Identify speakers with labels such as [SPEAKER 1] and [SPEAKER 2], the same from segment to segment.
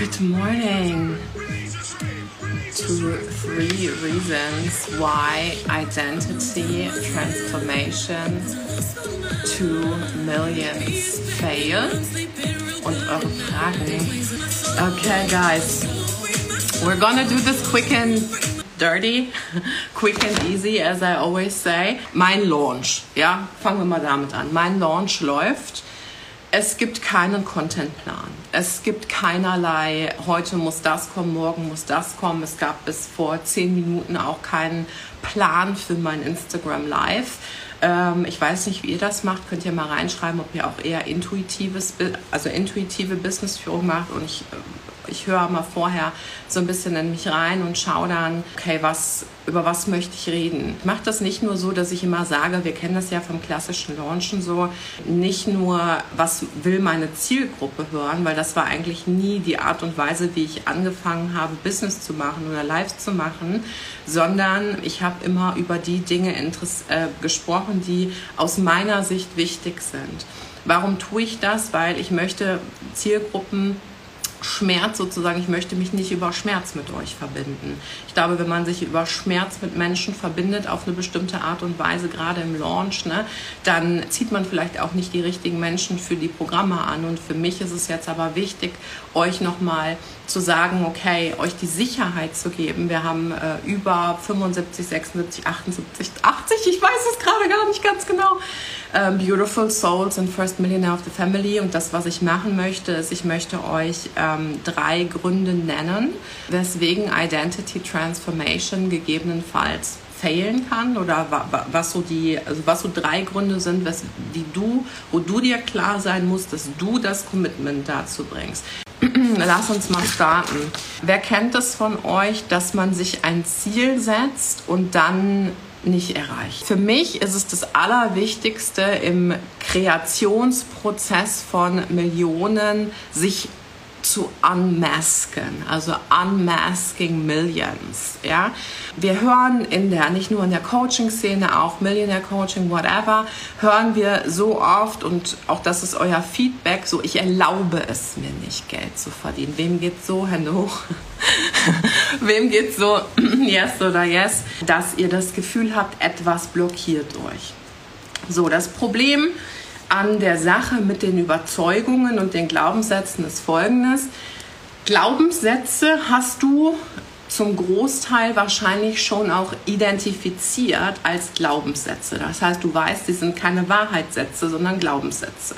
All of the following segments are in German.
[SPEAKER 1] Good morning. Two, three reasons why identity transformation to millions fail. Und eure Fragen. Okay, guys, we're gonna do this quick and dirty, quick and easy, as I always say. Mein Launch, ja, fangen wir mal damit an. Mein Launch läuft. Es gibt keinen Contentplan. Es gibt keinerlei, heute muss das kommen, morgen muss das kommen. Es gab bis vor zehn Minuten auch keinen Plan für mein Instagram Live. Ähm, ich weiß nicht, wie ihr das macht. Könnt ihr mal reinschreiben, ob ihr auch eher intuitives, also intuitive Businessführung macht. Und ich, ich höre mal vorher so ein bisschen in mich rein und schaue dann, okay, was, über was möchte ich reden. Ich mache das nicht nur so, dass ich immer sage, wir kennen das ja vom klassischen Launchen so, nicht nur, was will meine Zielgruppe hören, weil das war eigentlich nie die Art und Weise, wie ich angefangen habe, Business zu machen oder Live zu machen, sondern ich habe immer über die Dinge äh, gesprochen, die aus meiner Sicht wichtig sind. Warum tue ich das? Weil ich möchte Zielgruppen Schmerz sozusagen, ich möchte mich nicht über Schmerz mit euch verbinden. Ich glaube, wenn man sich über Schmerz mit Menschen verbindet auf eine bestimmte Art und Weise, gerade im Launch, ne, dann zieht man vielleicht auch nicht die richtigen Menschen für die Programme an. Und für mich ist es jetzt aber wichtig, euch nochmal zu sagen, okay, euch die Sicherheit zu geben. Wir haben äh, über 75, 76, 78, 80, ich weiß es gerade gar nicht ganz genau, äh, Beautiful Souls and First Millionaire of the Family. Und das, was ich machen möchte, ist, ich möchte euch ähm, drei Gründe nennen, weswegen Identity Transformation gegebenenfalls failen kann oder was so die, also was so drei Gründe sind, was, die du, wo du dir klar sein musst, dass du das Commitment dazu bringst. Lass uns mal starten. Wer kennt es von euch, dass man sich ein Ziel setzt und dann nicht erreicht? Für mich ist es das Allerwichtigste im Kreationsprozess von Millionen, sich zu unmasken, also unmasking millions. Ja, wir hören in der nicht nur in der Coaching-Szene, auch Millionaire Coaching, whatever, hören wir so oft und auch das ist euer Feedback. So, ich erlaube es mir nicht, Geld zu verdienen. Wem geht so Hände hoch? Wem geht so Yes oder Yes, dass ihr das Gefühl habt, etwas blockiert euch. So, das Problem an der Sache mit den Überzeugungen und den Glaubenssätzen ist folgendes. Glaubenssätze hast du zum Großteil wahrscheinlich schon auch identifiziert als Glaubenssätze. Das heißt, du weißt, die sind keine Wahrheitssätze, sondern Glaubenssätze.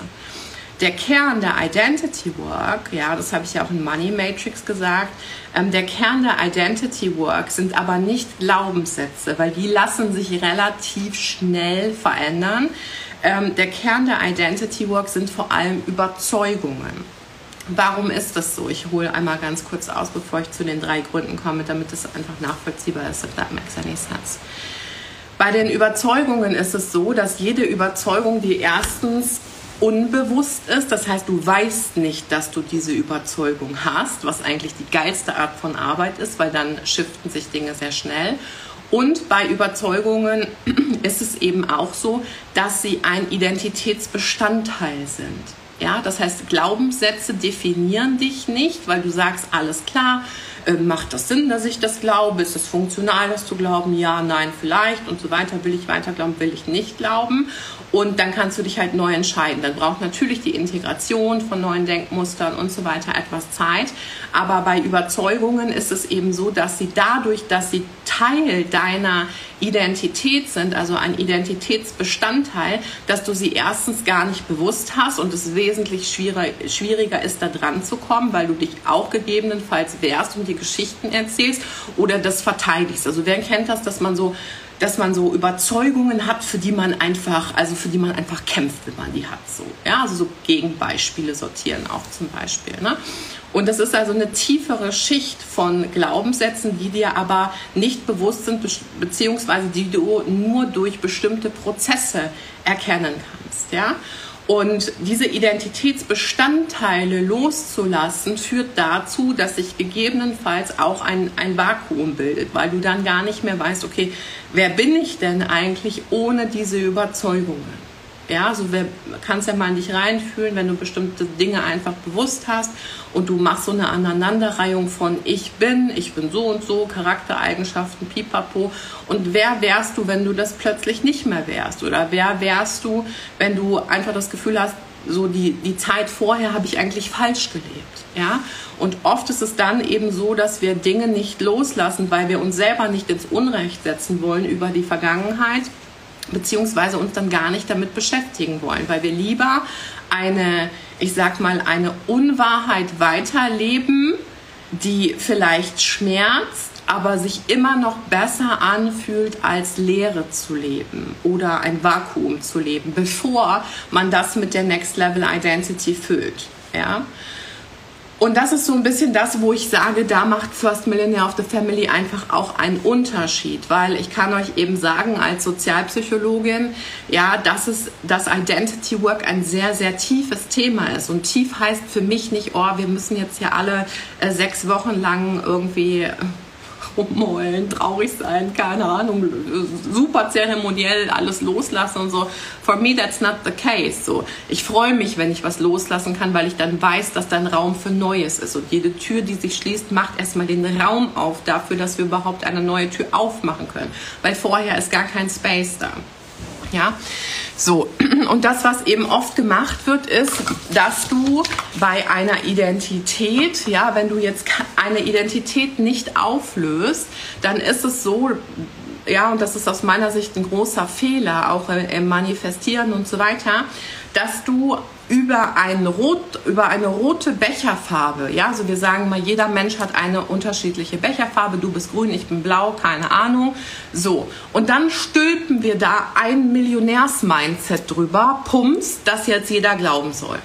[SPEAKER 1] Der Kern der Identity Work, ja, das habe ich ja auch in Money Matrix gesagt, ähm, der Kern der Identity Work sind aber nicht Glaubenssätze, weil die lassen sich relativ schnell verändern. Ähm, der Kern der Identity Work sind vor allem Überzeugungen. Warum ist das so? Ich hole einmal ganz kurz aus, bevor ich zu den drei Gründen komme, damit es einfach nachvollziehbar ist, if that makes any sense. Bei den Überzeugungen ist es so, dass jede Überzeugung, die erstens unbewusst ist, das heißt, du weißt nicht, dass du diese Überzeugung hast, was eigentlich die geilste Art von Arbeit ist, weil dann shiften sich Dinge sehr schnell. Und bei Überzeugungen ist es eben auch so, dass sie ein Identitätsbestandteil sind. Ja, das heißt, Glaubenssätze definieren dich nicht, weil du sagst, alles klar, äh, macht das Sinn, dass ich das glaube? Ist es funktional, das zu glauben? Ja, nein, vielleicht und so weiter. Will ich weiter glauben, will ich nicht glauben? Und dann kannst du dich halt neu entscheiden. Dann braucht natürlich die Integration von neuen Denkmustern und so weiter etwas Zeit. Aber bei Überzeugungen ist es eben so, dass sie dadurch, dass sie Teil deiner Identität sind, also ein Identitätsbestandteil, dass du sie erstens gar nicht bewusst hast und es wesentlich schwieriger, schwieriger ist, da dran zu kommen, weil du dich auch gegebenenfalls wehrst und die Geschichten erzählst oder das verteidigst. Also wer kennt das, dass man so dass man so Überzeugungen hat, für die man einfach, also für die man einfach kämpft, wenn man die hat. So, ja, also so Gegenbeispiele sortieren auch zum Beispiel. Ne? Und das ist also eine tiefere Schicht von Glaubenssätzen, die dir aber nicht bewusst sind, beziehungsweise die du nur durch bestimmte Prozesse erkennen kannst. Ja? Und diese Identitätsbestandteile loszulassen, führt dazu, dass sich gegebenenfalls auch ein, ein Vakuum bildet, weil du dann gar nicht mehr weißt, okay, wer bin ich denn eigentlich ohne diese Überzeugungen? Ja, so wer, kannst ja mal in dich reinfühlen, wenn du bestimmte Dinge einfach bewusst hast und du machst so eine Aneinanderreihung von ich bin, ich bin so und so, Charaktereigenschaften, pipapo. Und wer wärst du, wenn du das plötzlich nicht mehr wärst? Oder wer wärst du, wenn du einfach das Gefühl hast, so die, die Zeit vorher habe ich eigentlich falsch gelebt. Ja? Und oft ist es dann eben so, dass wir Dinge nicht loslassen, weil wir uns selber nicht ins Unrecht setzen wollen über die Vergangenheit beziehungsweise uns dann gar nicht damit beschäftigen wollen, weil wir lieber eine, ich sag mal, eine Unwahrheit weiterleben, die vielleicht schmerzt, aber sich immer noch besser anfühlt, als Leere zu leben oder ein Vakuum zu leben, bevor man das mit der Next Level Identity füllt. Ja? Und das ist so ein bisschen das, wo ich sage, da macht First Millionaire of the Family einfach auch einen Unterschied, weil ich kann euch eben sagen, als Sozialpsychologin, ja, dass es das Identity Work ein sehr, sehr tiefes Thema ist. Und tief heißt für mich nicht, oh, wir müssen jetzt hier alle äh, sechs Wochen lang irgendwie rummeulen, traurig sein, keine Ahnung, super zeremoniell alles loslassen und so. For me, that's not the case. So, ich freue mich, wenn ich was loslassen kann, weil ich dann weiß, dass da ein Raum für Neues ist. Und jede Tür, die sich schließt, macht erstmal den Raum auf dafür, dass wir überhaupt eine neue Tür aufmachen können. Weil vorher ist gar kein Space da. Ja, so. Und das, was eben oft gemacht wird, ist, dass du bei einer Identität, ja, wenn du jetzt eine Identität nicht auflöst, dann ist es so, ja, und das ist aus meiner Sicht ein großer Fehler, auch im Manifestieren und so weiter, dass du über, ein Rot, über eine rote Becherfarbe, ja, also wir sagen mal, jeder Mensch hat eine unterschiedliche Becherfarbe, du bist grün, ich bin blau, keine Ahnung, so. Und dann stülpen wir da ein Millionärs-Mindset drüber, pumps, das jetzt jeder glauben soll.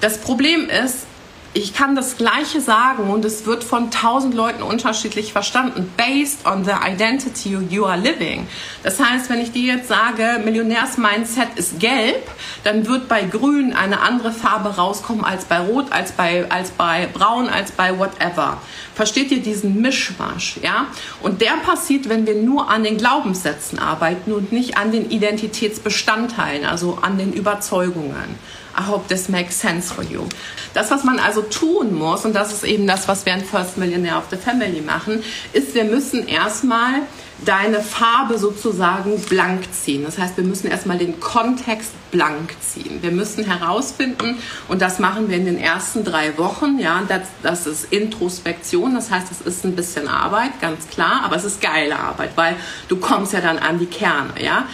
[SPEAKER 1] Das Problem ist, ich kann das Gleiche sagen und es wird von tausend Leuten unterschiedlich verstanden, based on the identity you are living. Das heißt, wenn ich dir jetzt sage, Millionärs-Mindset ist gelb, dann wird bei grün eine andere Farbe rauskommen als bei rot, als bei, als bei braun, als bei whatever. Versteht ihr diesen Mischmasch, ja? Und der passiert, wenn wir nur an den Glaubenssätzen arbeiten und nicht an den Identitätsbestandteilen, also an den Überzeugungen. I hope this makes sense for you. Das, was man also tun muss, und das ist eben das, was wir in First Millionaire of the Family machen, ist, wir müssen erstmal deine Farbe sozusagen blank ziehen. Das heißt, wir müssen erstmal den Kontext blank ziehen. Wir müssen herausfinden, und das machen wir in den ersten drei Wochen, ja, das, das ist Introspektion, das heißt, es ist ein bisschen Arbeit, ganz klar, aber es ist geile Arbeit, weil du kommst ja dann an die Kerne, ja.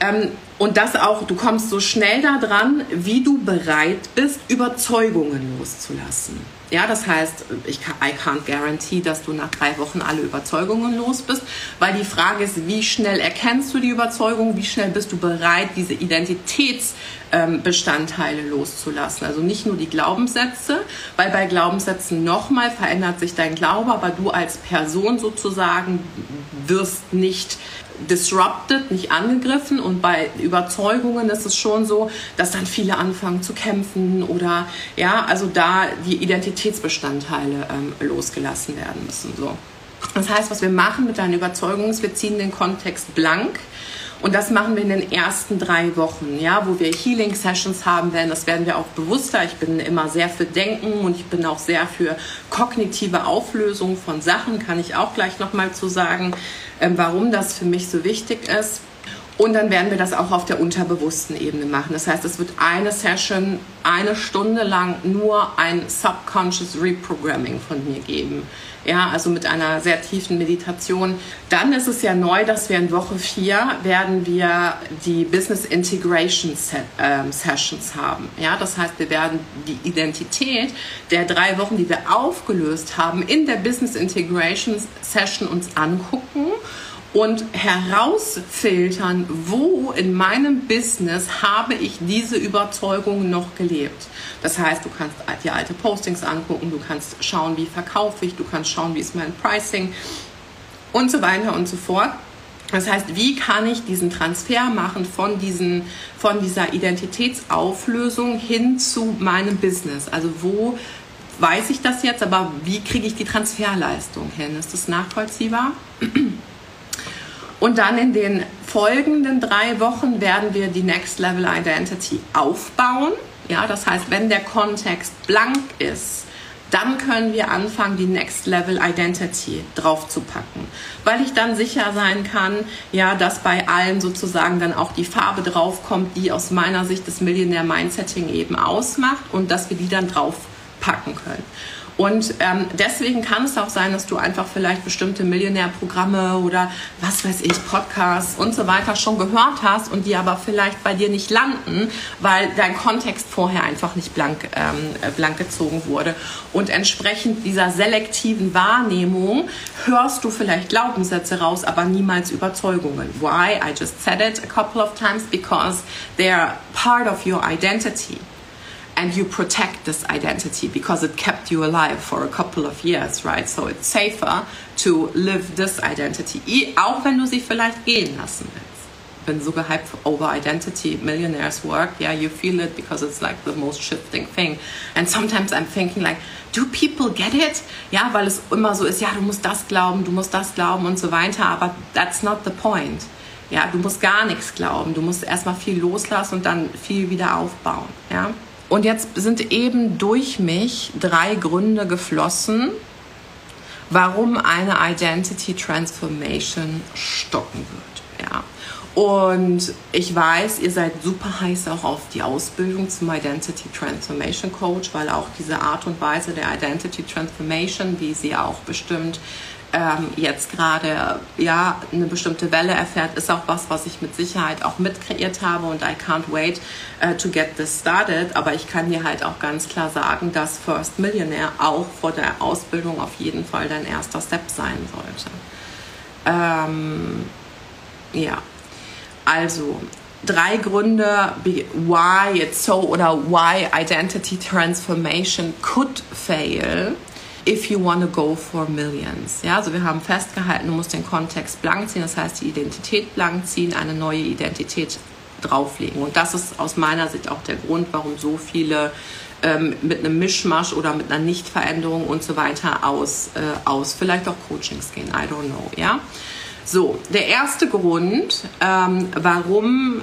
[SPEAKER 1] Ähm, und das auch, du kommst so schnell daran, wie du bereit bist, Überzeugungen loszulassen. Ja, das heißt, ich I can't guarantee, dass du nach drei Wochen alle Überzeugungen los bist, weil die Frage ist, wie schnell erkennst du die Überzeugung, wie schnell bist du bereit, diese Identitätsbestandteile ähm, loszulassen. Also nicht nur die Glaubenssätze, weil bei Glaubenssätzen nochmal verändert sich dein Glaube, aber du als Person sozusagen wirst nicht disrupted, nicht angegriffen. Und bei Überzeugungen ist es schon so, dass dann viele anfangen zu kämpfen oder ja, also da die Identitätsbestandteile ähm, losgelassen werden müssen. So. Das heißt, was wir machen mit deinen Überzeugungen ist, wir ziehen den Kontext blank Und das machen wir in den ersten drei Wochen, ja, wo wir Healing Sessions haben werden. Das werden wir auch bewusster. Ich bin immer sehr für Denken und ich bin auch sehr für kognitive Auflösung von Sachen. Kann ich auch gleich nochmal zu sagen, ähm, warum das für mich so wichtig ist. Und dann werden wir das auch auf der unterbewussten Ebene machen. Das heißt, es wird eine Session, eine Stunde lang nur ein Subconscious Reprogramming von mir geben ja, also mit einer sehr tiefen Meditation. Dann ist es ja neu, dass wir in Woche 4 werden wir die Business Integration ähm, Sessions haben. Ja, das heißt, wir werden die Identität der drei Wochen, die wir aufgelöst haben, in der Business Integration Session uns angucken und herausfiltern, wo in meinem Business habe ich diese Überzeugung noch gelebt. Das heißt, du kannst dir alte Postings angucken, du kannst schauen, wie verkaufe ich, du kannst schauen, wie ist mein Pricing und so weiter und so fort. Das heißt, wie kann ich diesen Transfer machen von, diesen, von dieser Identitätsauflösung hin zu meinem Business? Also wo weiß ich das jetzt, aber wie kriege ich die Transferleistung hin? Ist das nachvollziehbar? Und dann in den folgenden drei Wochen werden wir die Next Level Identity aufbauen. Ja, das heißt, wenn der Kontext blank ist, dann können wir anfangen, die Next Level Identity draufzupacken. Weil ich dann sicher sein kann, ja, dass bei allen sozusagen dann auch die Farbe draufkommt, die aus meiner Sicht das Millionaire Mindsetting eben ausmacht und dass wir die dann draufpacken können. Und ähm, deswegen kann es auch sein, dass du einfach vielleicht bestimmte Millionärprogramme oder was weiß ich, Podcasts und so weiter schon gehört hast und die aber vielleicht bei dir nicht landen, weil dein Kontext vorher einfach nicht blank, ähm, äh, blank gezogen wurde. Und entsprechend dieser selektiven Wahrnehmung hörst du vielleicht Glaubenssätze raus, aber niemals Überzeugungen. Why? I just said it a couple of times because they are part of your identity and you protect this identity because it kept you alive for a couple of years, right? So it's safer to live this identity, auch wenn du sie vielleicht gehen lassen willst. Bin so gehyped over identity millionaires work. Yeah, you feel it because it's like the most shifting thing. And sometimes I'm thinking like, do people get it? Ja, weil es immer so ist, ja, du musst das glauben, du musst das glauben und so weiter, aber that's not the point. Ja, du musst gar nichts glauben. Du musst erstmal viel loslassen und dann viel wieder aufbauen. Ja. Und jetzt sind eben durch mich drei Gründe geflossen, warum eine Identity Transformation stocken wird. Ja. Und ich weiß, ihr seid super heiß auch auf die Ausbildung zum Identity Transformation Coach, weil auch diese Art und Weise der Identity Transformation, wie sie auch bestimmt ähm, jetzt gerade ja eine bestimmte Welle erfährt, ist auch was, was ich mit Sicherheit auch mitkreiert habe und I can't wait uh, to get this started. Aber ich kann dir halt auch ganz klar sagen, dass First Millionaire auch vor der Ausbildung auf jeden Fall dein erster Step sein sollte. Ähm, ja, also drei Gründe, why it's so oder why identity transformation could fail if you want to go for millions. Ja, also wir haben festgehalten, du musst den Kontext blank ziehen, das heißt die Identität blank ziehen, eine neue Identität drauflegen. Und das ist aus meiner Sicht auch der Grund, warum so viele ähm, mit einem Mischmasch oder mit einer Nichtveränderung und so weiter aus, äh, aus vielleicht auch Coachings gehen. I don't know. Ja. So, der erste Grund, ähm, warum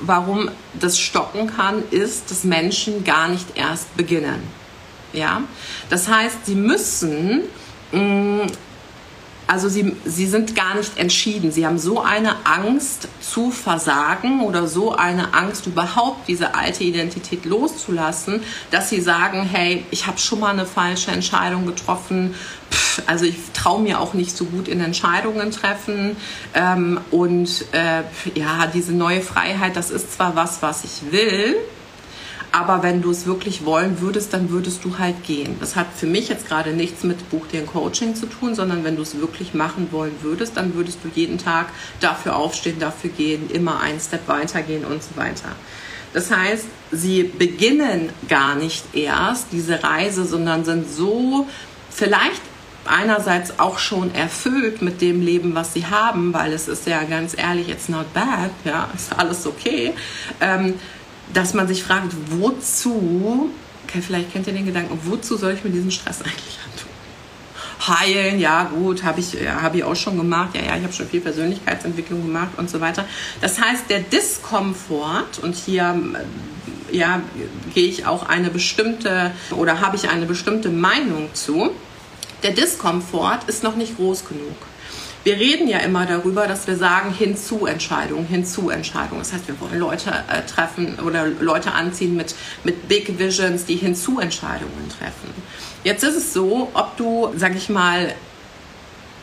[SPEAKER 1] warum das stocken kann, ist, dass Menschen gar nicht erst beginnen. Ja? Das heißt, sie müssen, mm, also sie, sie sind gar nicht entschieden. Sie haben so eine Angst zu versagen oder so eine Angst überhaupt diese alte Identität loszulassen, dass sie sagen, hey, ich habe schon mal eine falsche Entscheidung getroffen. Also ich traue mir auch nicht so gut in Entscheidungen treffen. Ähm, und äh, ja, diese neue Freiheit, das ist zwar was, was ich will, aber wenn du es wirklich wollen würdest, dann würdest du halt gehen. Das hat für mich jetzt gerade nichts mit Buch dir ein Coaching zu tun, sondern wenn du es wirklich machen wollen würdest, dann würdest du jeden Tag dafür aufstehen, dafür gehen, immer einen Step weitergehen und so weiter. Das heißt, sie beginnen gar nicht erst diese Reise, sondern sind so vielleicht einerseits auch schon erfüllt mit dem Leben, was sie haben, weil es ist ja ganz ehrlich, it's not bad, ja, ist alles okay. Ähm, dass man sich fragt, wozu, okay, vielleicht kennt ihr den Gedanken, wozu soll ich mir diesen Stress eigentlich antun? heilen, ja gut, habe ich, ja, hab ich auch schon gemacht, ja, ja, ich habe schon viel Persönlichkeitsentwicklung gemacht und so weiter. Das heißt, der Diskomfort, und hier ja, gehe ich auch eine bestimmte oder habe ich eine bestimmte Meinung zu, der Diskomfort ist noch nicht groß genug. Wir reden ja immer darüber, dass wir sagen Hinzu-Entscheidungen, Hinzu-Entscheidungen. Das heißt, wir wollen Leute äh, treffen oder Leute anziehen mit, mit Big Visions, die Hinzu-Entscheidungen treffen. Jetzt ist es so, ob du, sag ich mal,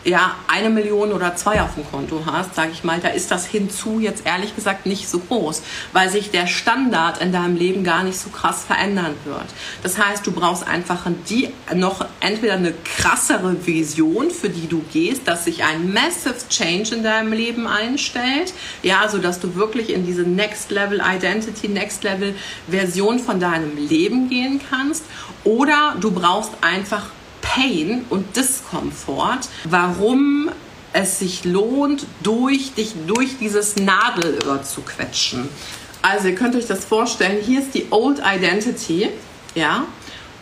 [SPEAKER 1] ja, eine Million oder zwei auf dem Konto hast, sage ich mal, da ist das hinzu jetzt ehrlich gesagt nicht so groß, weil sich der Standard in deinem Leben gar nicht so krass verändern wird. Das heißt, du brauchst einfach die noch entweder eine krassere Vision, für die du gehst, dass sich ein massive Change in deinem Leben einstellt, ja, so dass du wirklich in diese Next Level Identity, Next Level Version von deinem Leben gehen kannst, oder du brauchst einfach Pain und Diskomfort, warum es sich lohnt, durch dich durch dieses Nadelöhr zu quetschen. Also ihr könnt euch das vorstellen, hier ist die Old Identity, ja,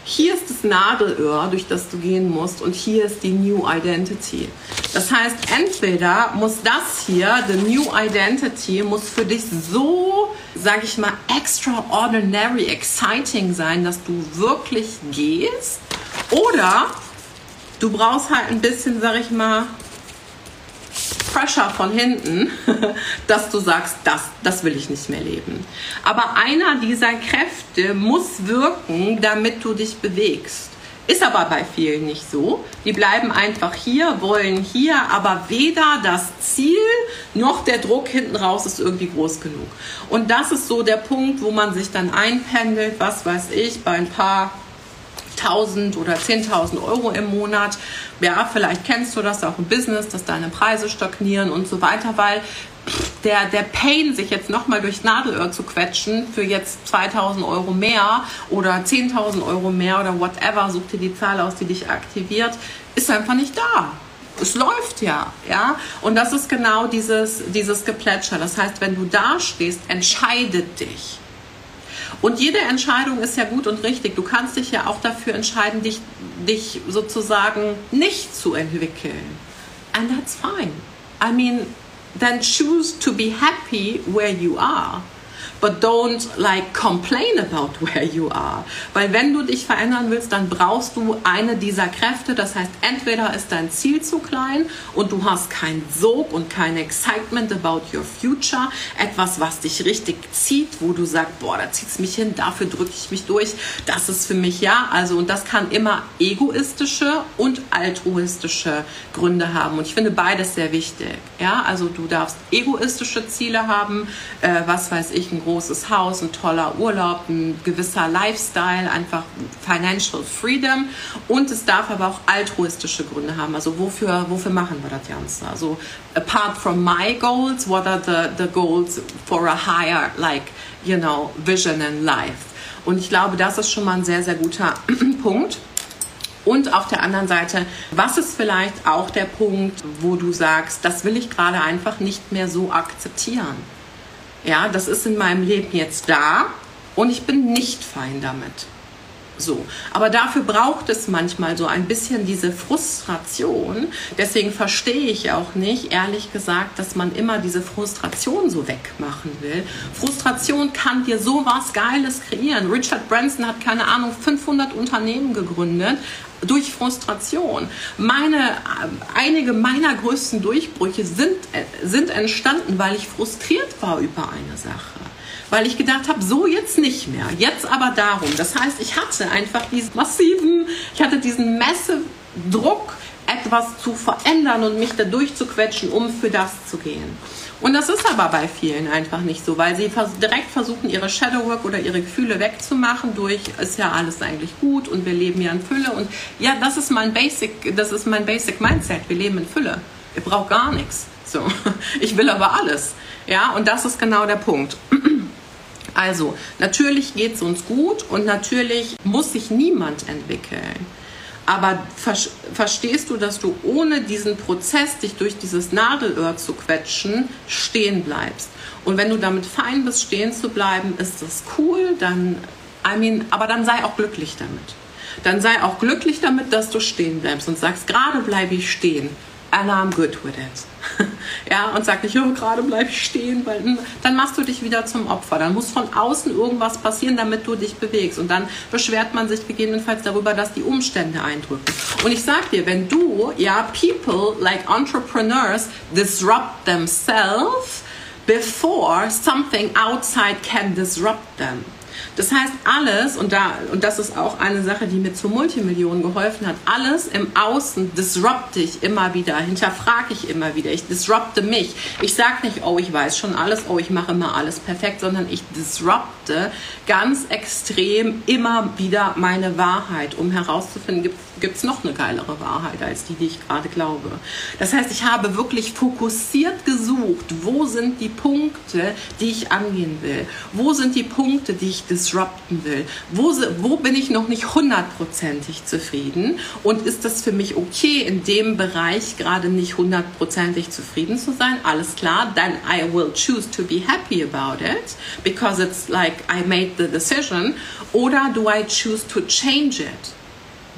[SPEAKER 1] hier ist das Nadelöhr, durch das du gehen musst, und hier ist die New Identity. Das heißt, entweder muss das hier, the New Identity, muss für dich so, sag ich mal, extraordinary exciting sein, dass du wirklich gehst, oder du brauchst halt ein bisschen, sag ich mal, Pressure von hinten, dass du sagst, das, das will ich nicht mehr leben. Aber einer dieser Kräfte muss wirken, damit du dich bewegst. Ist aber bei vielen nicht so. Die bleiben einfach hier, wollen hier, aber weder das Ziel noch der Druck hinten raus ist irgendwie groß genug. Und das ist so der Punkt, wo man sich dann einpendelt, was weiß ich, bei ein paar 1000 oder 10.000 Euro im Monat. Ja, vielleicht kennst du das auch im Business, dass deine Preise stagnieren und so weiter, weil der, der Pain, sich jetzt nochmal durchs Nadelöhr zu quetschen für jetzt 2000 Euro mehr oder 10.000 Euro mehr oder whatever, such dir die Zahl aus, die dich aktiviert, ist einfach nicht da. Es läuft ja, ja. Und das ist genau dieses, dieses Geplätscher. Das heißt, wenn du da stehst, entscheide dich. Und jede Entscheidung ist ja gut und richtig. Du kannst dich ja auch dafür entscheiden, dich, dich sozusagen nicht zu entwickeln. And that's fine. I mean, then choose to be happy where you are but don't like complain about where you are. Weil wenn du dich verändern willst, dann brauchst du eine dieser Kräfte. Das heißt, entweder ist dein Ziel zu klein und du hast keinen Sog und kein Excitement about your future. Etwas, was dich richtig zieht, wo du sagst, boah, da zieht es mich hin, dafür drücke ich mich durch. Das ist für mich ja. Also, und das kann immer egoistische und altruistische Gründe haben. Und ich finde beides sehr wichtig. Ja, also du darfst egoistische Ziele haben, äh, was weiß ich, ein großes Haus, ein toller Urlaub, ein gewisser Lifestyle, einfach Financial Freedom. Und es darf aber auch altruistische Gründe haben. Also wofür, wofür machen wir das Ganze? Also apart from my goals, what are the, the goals for a higher, like, you know, vision in life? Und ich glaube, das ist schon mal ein sehr, sehr guter Punkt. Und auf der anderen Seite, was ist vielleicht auch der Punkt, wo du sagst, das will ich gerade einfach nicht mehr so akzeptieren? Ja, das ist in meinem Leben jetzt da und ich bin nicht fein damit. So. Aber dafür braucht es manchmal so ein bisschen diese Frustration. Deswegen verstehe ich auch nicht, ehrlich gesagt, dass man immer diese Frustration so wegmachen will. Frustration kann dir so was Geiles kreieren. Richard Branson hat, keine Ahnung, 500 Unternehmen gegründet durch Frustration. Meine, einige meiner größten Durchbrüche sind, sind entstanden, weil ich frustriert war über eine Sache weil ich gedacht habe, so jetzt nicht mehr, jetzt aber darum. Das heißt, ich hatte einfach diesen massiven, ich hatte diesen massive Druck, etwas zu verändern und mich da durchzuquetschen, um für das zu gehen. Und das ist aber bei vielen einfach nicht so, weil sie direkt versuchen, ihre Shadowwork oder ihre Gefühle wegzumachen durch, ist ja alles eigentlich gut und wir leben ja in Fülle. Und ja, das ist mein Basic, das ist mein Basic Mindset. Wir leben in Fülle. Ihr braucht gar nichts. So. Ich will aber alles. Ja, und das ist genau der Punkt. Also, natürlich geht es uns gut und natürlich muss sich niemand entwickeln. Aber ver verstehst du, dass du ohne diesen Prozess, dich durch dieses Nadelöhr zu quetschen, stehen bleibst? Und wenn du damit fein bist, stehen zu bleiben, ist das cool, dann, I mean, aber dann sei auch glücklich damit. dann sei auch glücklich damit, dass du stehen bleibst und sagst, gerade bleibe ich stehen I'm good with it. ja, und sag nicht, oh, gerade bleib ich stehen, weil hm, dann machst du dich wieder zum Opfer. Dann muss von außen irgendwas passieren, damit du dich bewegst. Und dann beschwert man sich gegebenenfalls darüber, dass die Umstände eindrücken. Und ich sag dir, wenn du, ja, people like entrepreneurs disrupt themselves before something outside can disrupt them. Das heißt, alles, und, da, und das ist auch eine Sache, die mir zu Multimillionen geholfen hat, alles im Außen disrupte ich immer wieder, hinterfrage ich immer wieder, ich disrupte mich. Ich sage nicht, oh, ich weiß schon alles, oh, ich mache immer alles perfekt, sondern ich disrupte ganz extrem immer wieder meine Wahrheit, um herauszufinden, gibt gibt es noch eine geilere Wahrheit als die, die ich gerade glaube. Das heißt, ich habe wirklich fokussiert gesucht, wo sind die Punkte, die ich angehen will? Wo sind die Punkte, die ich disrupten will? Wo, wo bin ich noch nicht hundertprozentig zufrieden? Und ist das für mich okay, in dem Bereich gerade nicht hundertprozentig zufrieden zu sein? Alles klar, then I will choose to be happy about it because it's like I made the decision. Oder do I choose to change it?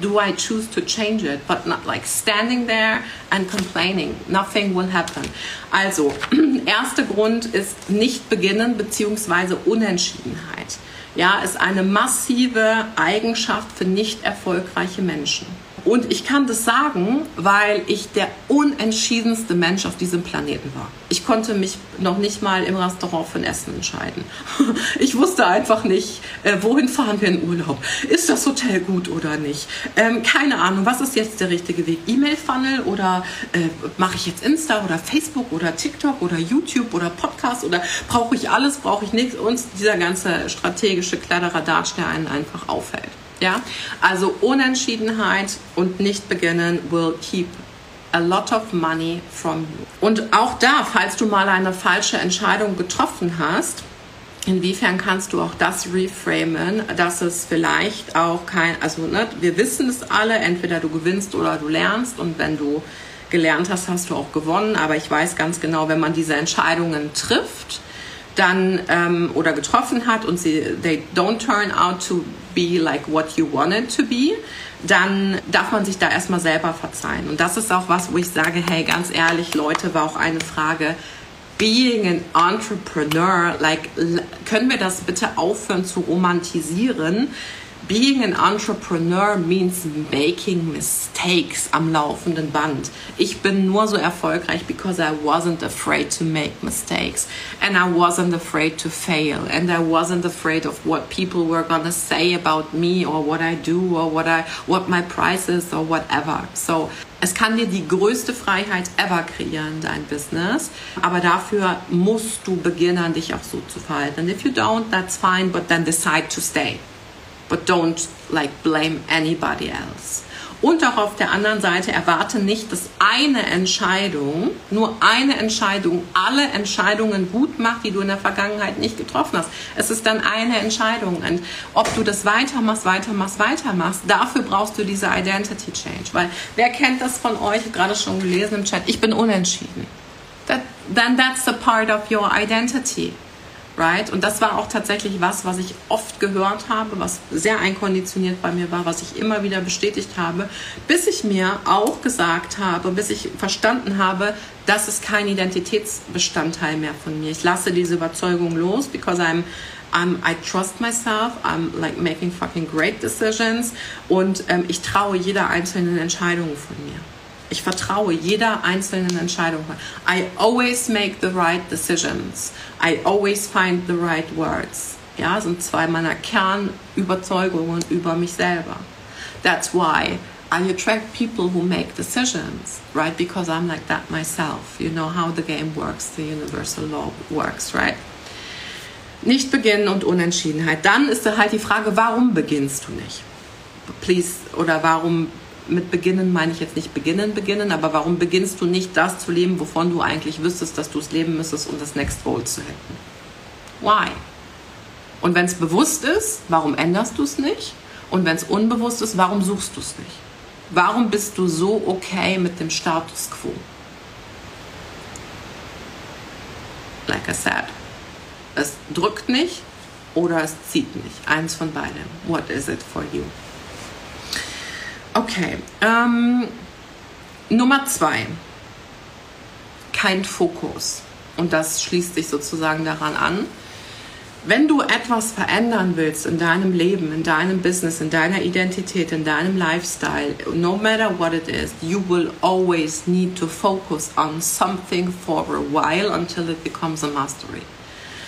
[SPEAKER 1] Do I choose to change it, but not like standing there and complaining. Nothing will happen. Also, erster Grund ist nicht beginnen bzw. Unentschiedenheit. Ja, ist eine massive Eigenschaft für nicht erfolgreiche Menschen. Und ich kann das sagen, weil ich der unentschiedenste Mensch auf diesem Planeten war. Ich konnte mich noch nicht mal im Restaurant für ein Essen entscheiden. Ich wusste einfach nicht, äh, wohin fahren wir in Urlaub? Ist das Hotel gut oder nicht? Ähm, keine Ahnung, was ist jetzt der richtige Weg? E-Mail-Funnel oder äh, mache ich jetzt Insta oder Facebook oder TikTok oder YouTube oder Podcast oder brauche ich alles, brauche ich nichts? Und dieser ganze strategische Kladderadatsch, der einen einfach aufhält. Ja? Also Unentschiedenheit und nicht beginnen will keep a lot of money from you. Und auch da, falls du mal eine falsche Entscheidung getroffen hast, inwiefern kannst du auch das reframen, dass es vielleicht auch kein, also ne, wir wissen es alle, entweder du gewinnst oder du lernst und wenn du gelernt hast, hast du auch gewonnen, aber ich weiß ganz genau, wenn man diese Entscheidungen trifft, dann ähm, oder getroffen hat und sie they don't turn out to be like what you wanted to be, dann darf man sich da erstmal selber verzeihen. Und das ist auch was, wo ich sage, hey, ganz ehrlich, Leute, war auch eine Frage, being an entrepreneur, like, können wir das bitte aufhören zu romantisieren? Being an entrepreneur means making mistakes am laufenden Band. Ich bin nur so erfolgreich because I wasn't afraid to make mistakes and I wasn't afraid to fail and I wasn't afraid of what people were gonna say about me or what I do or what I what my price is or whatever. So es kann dir die größte Freiheit ever kreieren, dein Business. Aber dafür musst du beginnen, dich auch so zu verhalten. And if you don't, that's fine, but then decide to stay but don't like blame anybody else. Und auch auf der anderen Seite erwarte nicht, dass eine Entscheidung, nur eine Entscheidung, alle Entscheidungen gut macht, die du in der Vergangenheit nicht getroffen hast. Es ist dann eine Entscheidung. Und ob du das weitermachst, weitermachst, weitermachst, dafür brauchst du diese Identity Change. Weil wer kennt das von euch? Gerade schon gelesen im Chat. Ich bin unentschieden. That, then that's a part of your identity right? Und das war auch tatsächlich was, was ich oft gehört habe, was sehr einkonditioniert bei mir war, was ich immer wieder bestätigt habe, bis ich mir auch gesagt habe, bis ich verstanden habe, das ist kein Identitätsbestandteil mehr von mir. Ich lasse diese Überzeugung los, because I'm I'm, I trust myself, I'm like making fucking great decisions und ähm, ich traue jeder einzelnen Entscheidung von mir. Ich vertraue jeder einzelnen Entscheidung. I always make the right decisions. I always find the right words. Ja, sind zwei meiner Kernüberzeugungen über mich selber. That's why I attract people who make decisions, right? Because I'm like that myself. You know how the game works, the universal law works, right? Nicht beginnen und Unentschiedenheit. Dann ist halt die Frage, warum beginnst du nicht? Please, oder warum mit beginnen meine ich jetzt nicht beginnen, beginnen, aber warum beginnst du nicht das zu leben, wovon du eigentlich wüsstest, dass du es leben müsstest, um das Next Goal zu hätten? Why? Und wenn es bewusst ist, warum änderst du es nicht? Und wenn es unbewusst ist, warum suchst du es nicht? Warum bist du so okay mit dem Status quo? Like I said, es drückt nicht oder es zieht nicht. Eins von beidem. What is it for you? Okay. Ähm, Nummer zwei. Kein Fokus. Und das schließt sich sozusagen daran an. Wenn du etwas verändern willst in deinem Leben, in deinem Business, in deiner Identität, in deinem Lifestyle, no matter what it is, you will always need to focus on something for a while until it becomes a mastery.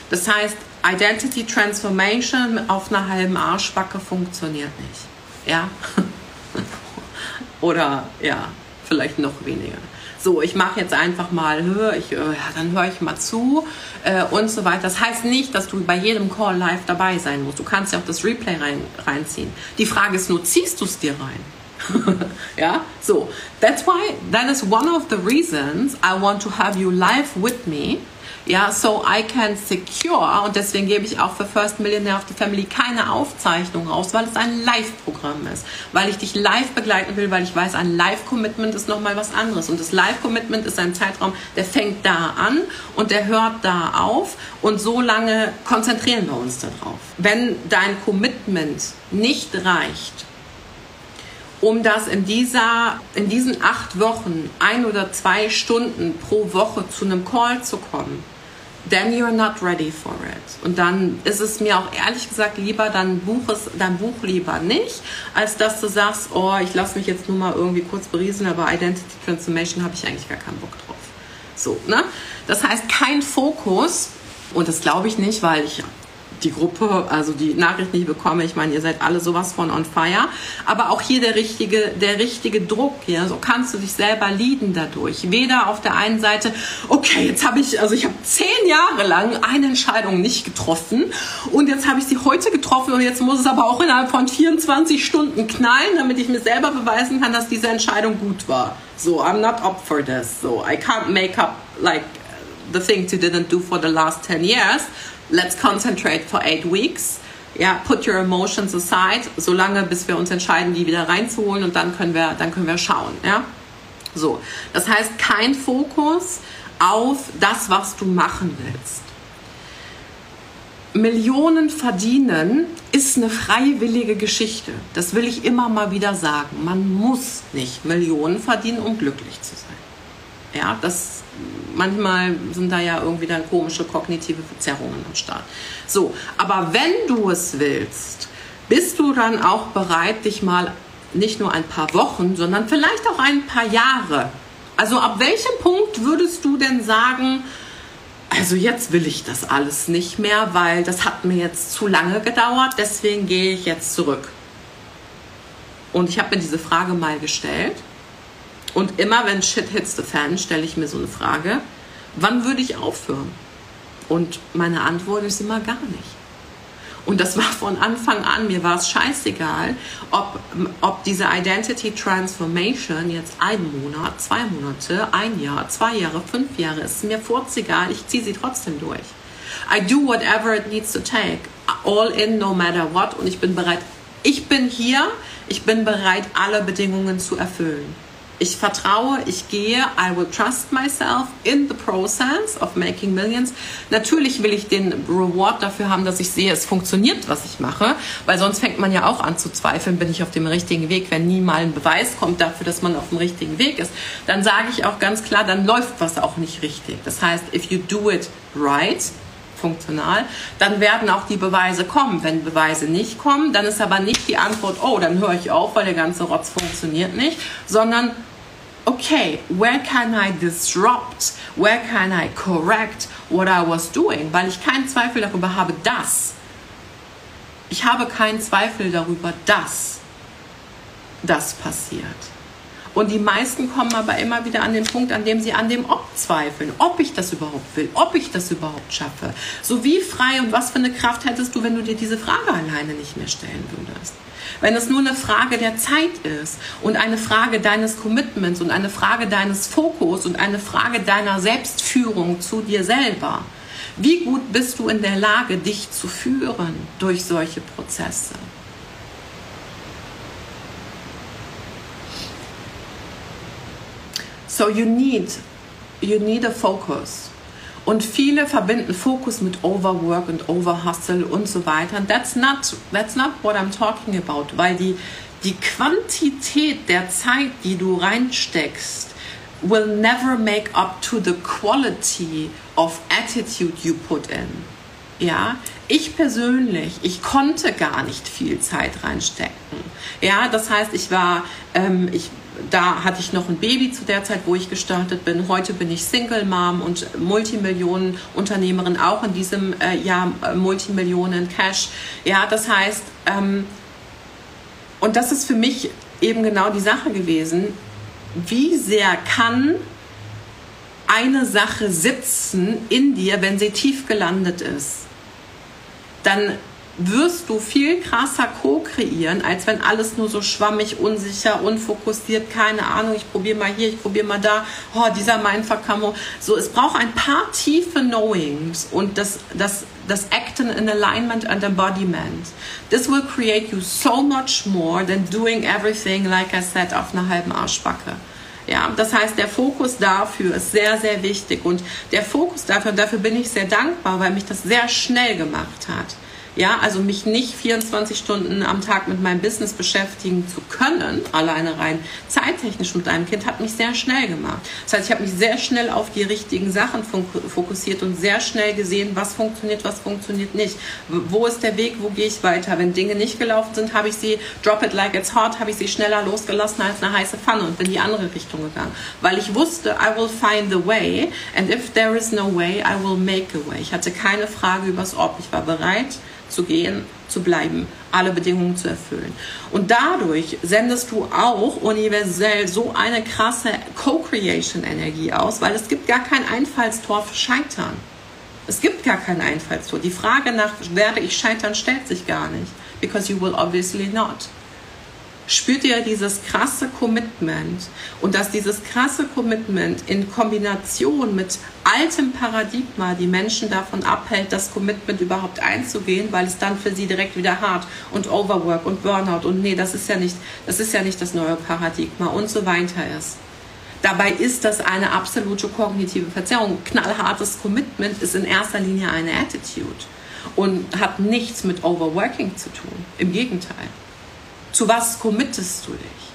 [SPEAKER 1] Das heißt, Identity Transformation auf einer halben Arschbacke funktioniert nicht. Ja? Oder ja, vielleicht noch weniger so, ich mache jetzt einfach mal, hör ich, äh, ja, dann höre ich mal zu äh, und so weiter. Das heißt nicht, dass du bei jedem Call live dabei sein musst. Du kannst ja auch das Replay rein, reinziehen. Die Frage ist nur, ziehst du es dir rein? ja, so. That's why, that is one of the reasons I want to have you live with me ja, so I can secure und deswegen gebe ich auch für First Millionaire of the Family keine Aufzeichnung raus, weil es ein Live-Programm ist, weil ich dich live begleiten will, weil ich weiß, ein Live-Commitment ist nochmal was anderes. Und das Live-Commitment ist ein Zeitraum, der fängt da an und der hört da auf. Und so lange konzentrieren wir uns darauf. Wenn dein Commitment nicht reicht, um das in, dieser, in diesen acht Wochen ein oder zwei Stunden pro Woche zu einem Call zu kommen, then you're not ready for it. Und dann ist es mir auch ehrlich gesagt lieber, dann buch es, dann buch lieber nicht, als dass du sagst, oh, ich lasse mich jetzt nur mal irgendwie kurz berieseln, aber Identity Transformation habe ich eigentlich gar keinen Bock drauf. So, ne? Das heißt, kein Fokus, und das glaube ich nicht, weil ich die Gruppe, also die Nachricht, die ich bekomme, ich meine, ihr seid alle sowas von on fire, aber auch hier der richtige, der richtige Druck, ja, so kannst du dich selber lieben dadurch. Weder auf der einen Seite, okay, jetzt habe ich, also ich habe zehn Jahre lang eine Entscheidung nicht getroffen und jetzt habe ich sie heute getroffen und jetzt muss es aber auch innerhalb von 24 Stunden knallen, damit ich mir selber beweisen kann, dass diese Entscheidung gut war. So, I'm not up for this. So, I can't make up like the things you didn't do for the last 10 years let's concentrate for eight weeks. Ja, put your emotions aside, solange bis wir uns entscheiden, die wieder reinzuholen und dann können wir, dann können wir schauen. Ja, so. Das heißt, kein Fokus auf das, was du machen willst. Millionen verdienen ist eine freiwillige Geschichte. Das will ich immer mal wieder sagen. Man muss nicht Millionen verdienen, um glücklich zu sein. Ja, das manchmal sind da ja irgendwie dann komische kognitive Verzerrungen am Start. So, aber wenn du es willst, bist du dann auch bereit, dich mal nicht nur ein paar Wochen, sondern vielleicht auch ein paar Jahre. Also ab welchem Punkt würdest du denn sagen, also jetzt will ich das alles nicht mehr, weil das hat mir jetzt zu lange gedauert, deswegen gehe ich jetzt zurück. Und ich habe mir diese Frage mal gestellt und immer wenn Shit hits the fan, stelle ich mir so eine Frage, wann würde ich aufhören? Und meine Antwort ist immer gar nicht. Und das war von Anfang an, mir war es scheißegal, ob, ob diese Identity Transformation jetzt ein Monat, zwei Monate, ein Jahr, zwei Jahre, fünf Jahre ist, mir furzegal, ich ziehe sie trotzdem durch. I do whatever it needs to take, all in, no matter what. Und ich bin bereit, ich bin hier, ich bin bereit, alle Bedingungen zu erfüllen. Ich vertraue, ich gehe, I will trust myself in the process of making millions. Natürlich will ich den Reward dafür haben, dass ich sehe, es funktioniert, was ich mache, weil sonst fängt man ja auch an zu zweifeln, bin ich auf dem richtigen Weg. Wenn nie mal ein Beweis kommt dafür, dass man auf dem richtigen Weg ist, dann sage ich auch ganz klar, dann läuft was auch nicht richtig. Das heißt, if you do it right, funktional, dann werden auch die Beweise kommen. Wenn Beweise nicht kommen, dann ist aber nicht die Antwort, oh, dann höre ich auf, weil der ganze Rotz funktioniert nicht, sondern okay, where can I disrupt? Where can I correct what I was doing? Weil ich keinen Zweifel darüber habe, dass. Ich habe keinen Zweifel darüber, dass das passiert. Und die meisten kommen aber immer wieder an den Punkt, an dem sie an dem Ob zweifeln, ob ich das überhaupt will, ob ich das überhaupt schaffe. So wie frei und was für eine Kraft hättest du, wenn du dir diese Frage alleine nicht mehr stellen würdest. Wenn es nur eine Frage der Zeit ist und eine Frage deines Commitments und eine Frage deines Fokus und eine Frage deiner Selbstführung zu dir selber. Wie gut bist du in der Lage, dich zu führen durch solche Prozesse? So you need you need a focus. Und viele verbinden Fokus mit Overwork und Overhustle und so weiter. And that's not, that's not what I'm talking about, weil die, die Quantität der Zeit, die du reinsteckst, will never make up to the quality of attitude you put in. Ja, ich persönlich, ich konnte gar nicht viel Zeit reinstecken. Ja, das heißt, ich war, ähm, ich, da hatte ich noch ein Baby zu der Zeit, wo ich gestartet bin. Heute bin ich Single Mom und Multimillionen-Unternehmerin, auch in diesem äh, Jahr äh, Multimillionen Cash. Ja, das heißt, ähm, und das ist für mich eben genau die Sache gewesen. Wie sehr kann eine Sache sitzen in dir, wenn sie tief gelandet ist? Dann wirst du viel krasser co-kreieren, als wenn alles nur so schwammig, unsicher, unfokussiert, keine Ahnung, ich probiere mal hier, ich probiere mal da, oh, dieser Mindfuck kam. So, es braucht ein paar tiefe Knowings und das, das, das Acten in Alignment and Embodiment. This will create you so much more than doing everything, like I said, auf einer halben Arschbacke. Ja, das heißt, der Fokus dafür ist sehr, sehr wichtig und der Fokus dafür, und dafür bin ich sehr dankbar, weil mich das sehr schnell gemacht hat ja, also mich nicht 24 Stunden am Tag mit meinem Business beschäftigen zu können, alleine rein zeittechnisch mit einem Kind, hat mich sehr schnell gemacht. Das heißt, ich habe mich sehr schnell auf die richtigen Sachen fokussiert und sehr schnell gesehen, was funktioniert, was funktioniert nicht. Wo ist der Weg, wo gehe ich weiter? Wenn Dinge nicht gelaufen sind, habe ich sie, drop it like it's hot, habe ich sie schneller losgelassen als eine heiße Pfanne und bin die andere Richtung gegangen. Weil ich wusste, I will find the way and if there is no way, I will make a way. Ich hatte keine Frage übers Ob. Ich war bereit, zu gehen, zu bleiben, alle Bedingungen zu erfüllen. Und dadurch sendest du auch universell so eine krasse Co-Creation-Energie aus, weil es gibt gar kein Einfallstor für Scheitern. Es gibt gar kein Einfallstor. Die Frage nach, werde ich scheitern, stellt sich gar nicht. Because you will obviously not spürt ihr dieses krasse Commitment und dass dieses krasse Commitment in Kombination mit altem Paradigma die Menschen davon abhält, das Commitment überhaupt einzugehen, weil es dann für sie direkt wieder hart und Overwork und Burnout und nee, das ist ja nicht, das ist ja nicht das neue Paradigma und so weiter ist. Dabei ist das eine absolute kognitive Verzerrung. Knallhartes Commitment ist in erster Linie eine Attitude und hat nichts mit Overworking zu tun. Im Gegenteil zu was committest du dich?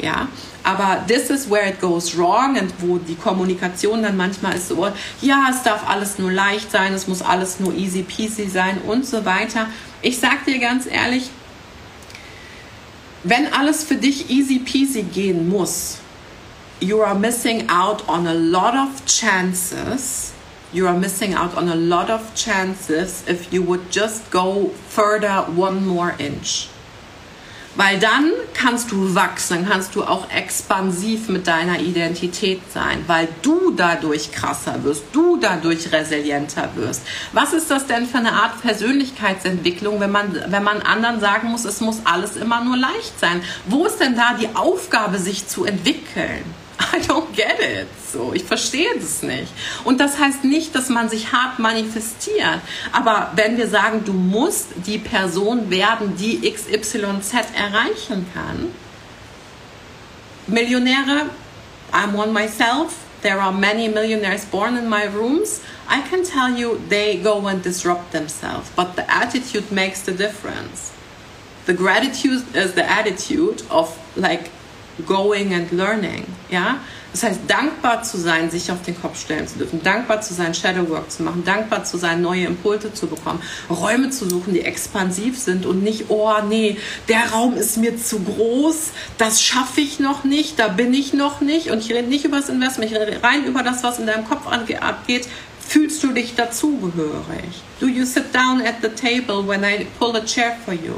[SPEAKER 1] Ja, aber this is where it goes wrong und wo die Kommunikation dann manchmal ist so, ja, es darf alles nur leicht sein, es muss alles nur easy peasy sein und so weiter. Ich sag dir ganz ehrlich, wenn alles für dich easy peasy gehen muss, you are missing out on a lot of chances. You are missing out on a lot of chances if you would just go further one more inch. Weil dann kannst du wachsen, kannst du auch expansiv mit deiner Identität sein, weil du dadurch krasser wirst, du dadurch resilienter wirst. Was ist das denn für eine Art Persönlichkeitsentwicklung, wenn man, wenn man anderen sagen muss, es muss alles immer nur leicht sein? Wo ist denn da die Aufgabe, sich zu entwickeln? I don't get it. So, ich verstehe das nicht. Und das heißt nicht, dass man sich hart manifestiert. Aber wenn wir sagen, du musst die Person werden, die XYZ erreichen kann, Millionäre, I'm one myself. There are many millionaires born in my rooms. I can tell you they go and disrupt themselves, but the attitude makes the difference. The gratitude is the attitude of like going and learning. Ja? Das heißt, dankbar zu sein, sich auf den Kopf stellen zu dürfen, dankbar zu sein, Shadowwork zu machen, dankbar zu sein, neue Impulse zu bekommen, Räume zu suchen, die expansiv sind und nicht, oh nee, der Raum ist mir zu groß, das schaffe ich noch nicht, da bin ich noch nicht. Und ich rede nicht über das Investment, ich rede rein über das, was in deinem Kopf abgeht. Fühlst du dich dazugehörig? Do you sit down at the table when I pull a chair for you?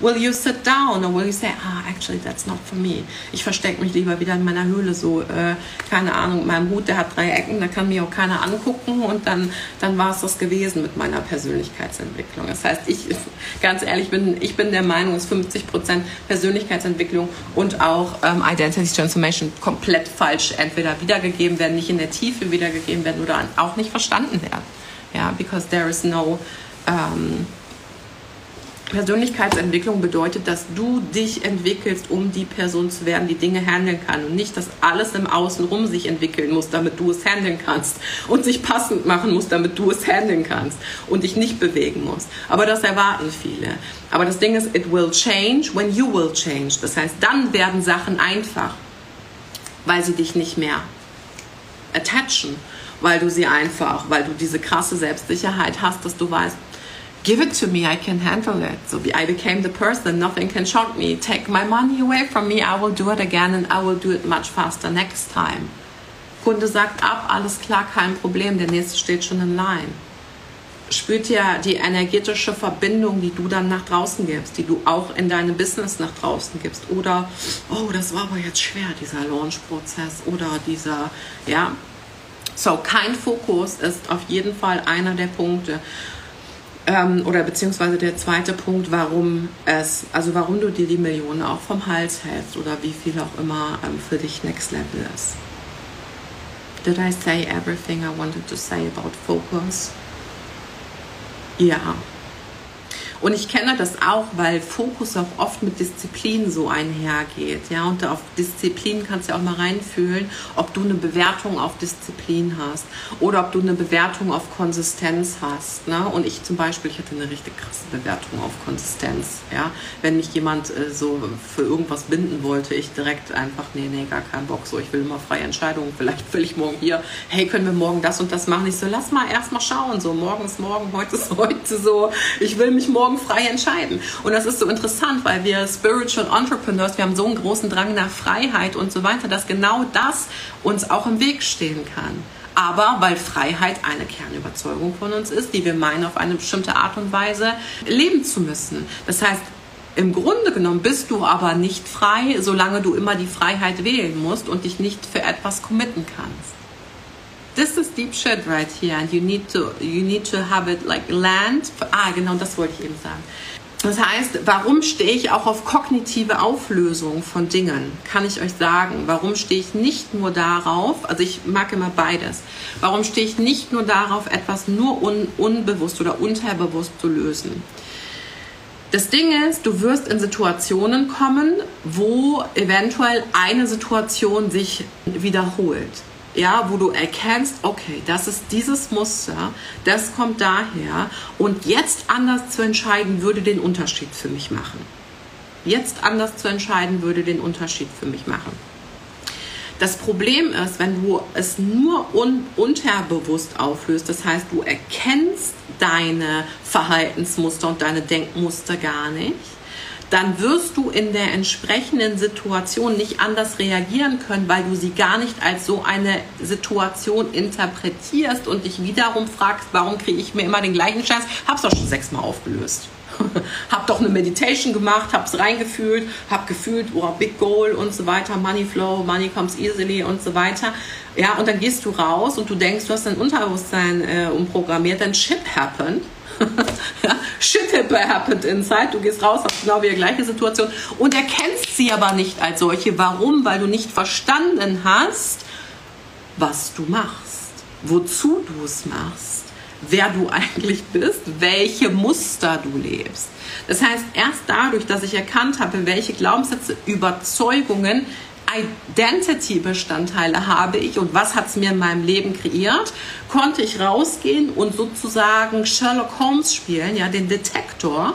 [SPEAKER 1] Will you sit down or will you say, ah, actually that's not for me. Ich verstecke mich lieber wieder in meiner Höhle so, äh, keine Ahnung, mein Hut, der hat drei Ecken, da kann mir auch keiner angucken und dann, dann war es das gewesen mit meiner Persönlichkeitsentwicklung. Das heißt, ich, ganz ehrlich, bin, ich bin der Meinung, dass 50% Persönlichkeitsentwicklung und auch ähm, Identity Transformation komplett falsch entweder wiedergegeben werden, nicht in der Tiefe wiedergegeben werden oder auch nicht verstanden werden. Ja, because there is no, um, Persönlichkeitsentwicklung bedeutet, dass du dich entwickelst, um die Person zu werden, die Dinge handeln kann und nicht, dass alles im Außenrum sich entwickeln muss, damit du es handeln kannst und sich passend machen muss, damit du es handeln kannst und dich nicht bewegen musst. Aber das erwarten viele. Aber das Ding ist, it will change when you will change. Das heißt, dann werden Sachen einfach, weil sie dich nicht mehr attachen, weil du sie einfach, weil du diese krasse Selbstsicherheit hast, dass du weißt, give it to me, I can handle it. So I became the person, nothing can shock me. Take my money away from me, I will do it again and I will do it much faster next time. Kunde sagt ab, alles klar, kein Problem, der nächste steht schon in line. Spürt ja die energetische Verbindung, die du dann nach draußen gibst, die du auch in deinem Business nach draußen gibst. Oder, oh, das war aber jetzt schwer, dieser Launch-Prozess oder dieser, ja. So, kein Fokus ist auf jeden Fall einer der Punkte ähm, oder beziehungsweise der zweite Punkt, warum es, also warum du dir die Millionen auch vom Hals hältst oder wie viel auch immer ähm, für dich Next Level ist. Did I say everything I wanted to say about focus? Ja. Und ich kenne das auch, weil Fokus auch oft mit Disziplin so einhergeht. Ja, und auf Disziplin kannst du auch mal reinfühlen, ob du eine Bewertung auf Disziplin hast oder ob du eine Bewertung auf Konsistenz hast. Ne? Und ich zum Beispiel, ich hatte eine richtig krasse Bewertung auf Konsistenz. Ja, wenn mich jemand äh, so für irgendwas binden wollte, ich direkt einfach, nee, nee, gar keinen Bock. So, ich will immer freie Entscheidungen. Vielleicht will ich morgen hier, hey, können wir morgen das und das machen? Ich so, lass mal erst mal schauen. So, morgen ist morgen, heute ist heute so. Ich will mich morgen morgen frei entscheiden. Und das ist so interessant, weil wir Spiritual Entrepreneurs, wir haben so einen großen Drang nach Freiheit und so weiter, dass genau das uns auch im Weg stehen kann. Aber weil Freiheit eine Kernüberzeugung von uns ist, die wir meinen, auf eine bestimmte Art und Weise leben zu müssen. Das heißt, im Grunde genommen bist du aber nicht frei, solange du immer die Freiheit wählen musst und dich nicht für etwas committen kannst. This is deep shit right here and you need to you need to have it like land ah genau das wollte ich eben sagen. Das heißt warum stehe ich auch auf kognitive Auflösung von Dingen? Kann ich euch sagen warum stehe ich nicht nur darauf also ich mag immer beides warum stehe ich nicht nur darauf etwas nur un, unbewusst oder unterbewusst zu lösen? Das Ding ist, du wirst in Situationen kommen, wo eventuell eine Situation sich wiederholt ja, wo du erkennst, okay, das ist dieses Muster, das kommt daher und jetzt anders zu entscheiden würde den Unterschied für mich machen. Jetzt anders zu entscheiden würde den Unterschied für mich machen. Das Problem ist, wenn du es nur un unterbewusst auflöst, das heißt, du erkennst deine Verhaltensmuster und deine Denkmuster gar nicht, dann wirst du in der entsprechenden Situation nicht anders reagieren können, weil du sie gar nicht als so eine Situation interpretierst und dich wiederum fragst, warum kriege ich mir immer den gleichen Scheiß? Hab's doch schon sechsmal aufgelöst. hab doch eine Meditation gemacht, hab's reingefühlt, hab gefühlt, oh, Big Goal und so weiter, Money Flow, Money comes easily und so weiter. Ja, und dann gehst du raus und du denkst, du hast dein Unterbewusstsein äh, umprogrammiert, dann Shit happened ja, shit happened inside. Du gehst raus, hast genau wie die gleiche Situation und erkennst sie aber nicht als solche. Warum? Weil du nicht verstanden hast, was du machst, wozu du es machst, wer du eigentlich bist, welche Muster du lebst. Das heißt, erst dadurch, dass ich erkannt habe, welche Glaubenssätze, Überzeugungen Identity-Bestandteile habe ich und was hat es mir in meinem Leben kreiert, konnte ich rausgehen und sozusagen Sherlock Holmes spielen, ja, den Detektor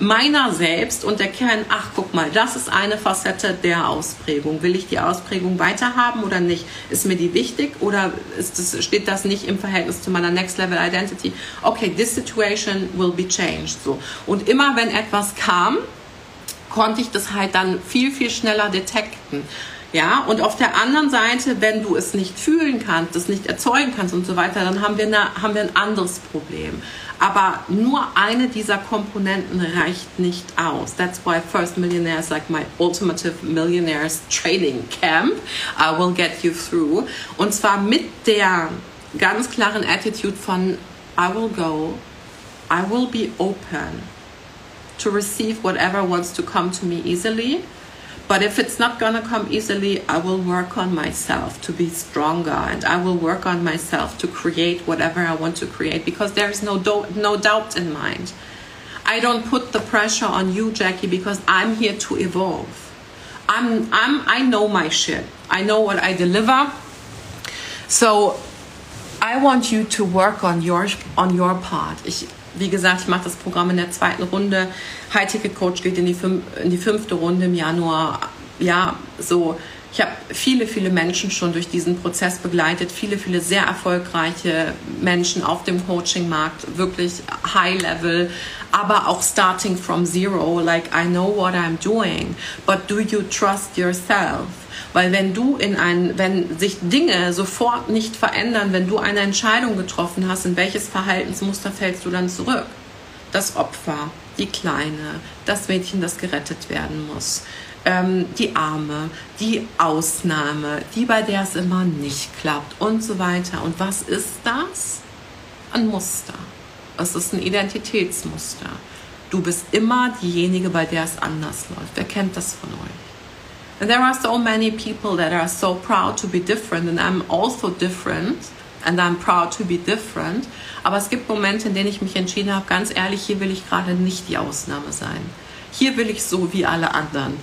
[SPEAKER 1] meiner selbst und erkennen, ach guck mal, das ist eine Facette der Ausprägung. Will ich die Ausprägung weiterhaben oder nicht? Ist mir die wichtig oder das, steht das nicht im Verhältnis zu meiner Next Level Identity? Okay, this situation will be changed. So. Und immer wenn etwas kam, konnte ich das halt dann viel, viel schneller detekten. Ja, und auf der anderen Seite, wenn du es nicht fühlen kannst, es nicht erzeugen kannst und so weiter, dann haben wir, eine, haben wir ein anderes Problem. Aber nur eine dieser Komponenten reicht nicht aus. That's why First Millionaire is like my ultimative millionaires training camp. I will get you through. Und zwar mit der ganz klaren Attitude von I will go, I will be open to receive whatever wants to come to me easily. But if it's not going to come easily, I will work on myself to be stronger and I will work on myself to create whatever I want to create because there is no, do- no doubt in mind. I don't put the pressure on you, Jackie, because I'm here to evolve. I'm, I'm, I know my shit. I know what I deliver. So I want you to work on your, on your part. Ich, wie gesagt, ich mache das Programm in der zweiten Runde. High Ticket Coach geht in die, in die fünfte Runde im Januar. Ja, so ich habe viele, viele Menschen schon durch diesen Prozess begleitet, viele, viele sehr erfolgreiche Menschen auf dem Coaching-Markt, wirklich High Level, aber auch starting from zero, like I know what I'm doing, but do you trust yourself? Weil wenn du in ein, wenn sich Dinge sofort nicht verändern, wenn du eine Entscheidung getroffen hast, in welches Verhaltensmuster fällst du dann zurück? Das Opfer, die Kleine, das Mädchen, das gerettet werden muss ähm, die Arme, die Ausnahme, die bei der es immer nicht klappt und so weiter. Und was ist das? Ein Muster. Es ist ein Identitätsmuster. Du bist immer diejenige, bei der es anders läuft. Wer kennt das von euch? And there are so many people that are so proud to be different and I'm also different and I'm proud to be different. Aber es gibt Momente, in denen ich mich entschieden habe, ganz ehrlich, hier will ich gerade nicht die Ausnahme sein. Hier will ich so wie alle anderen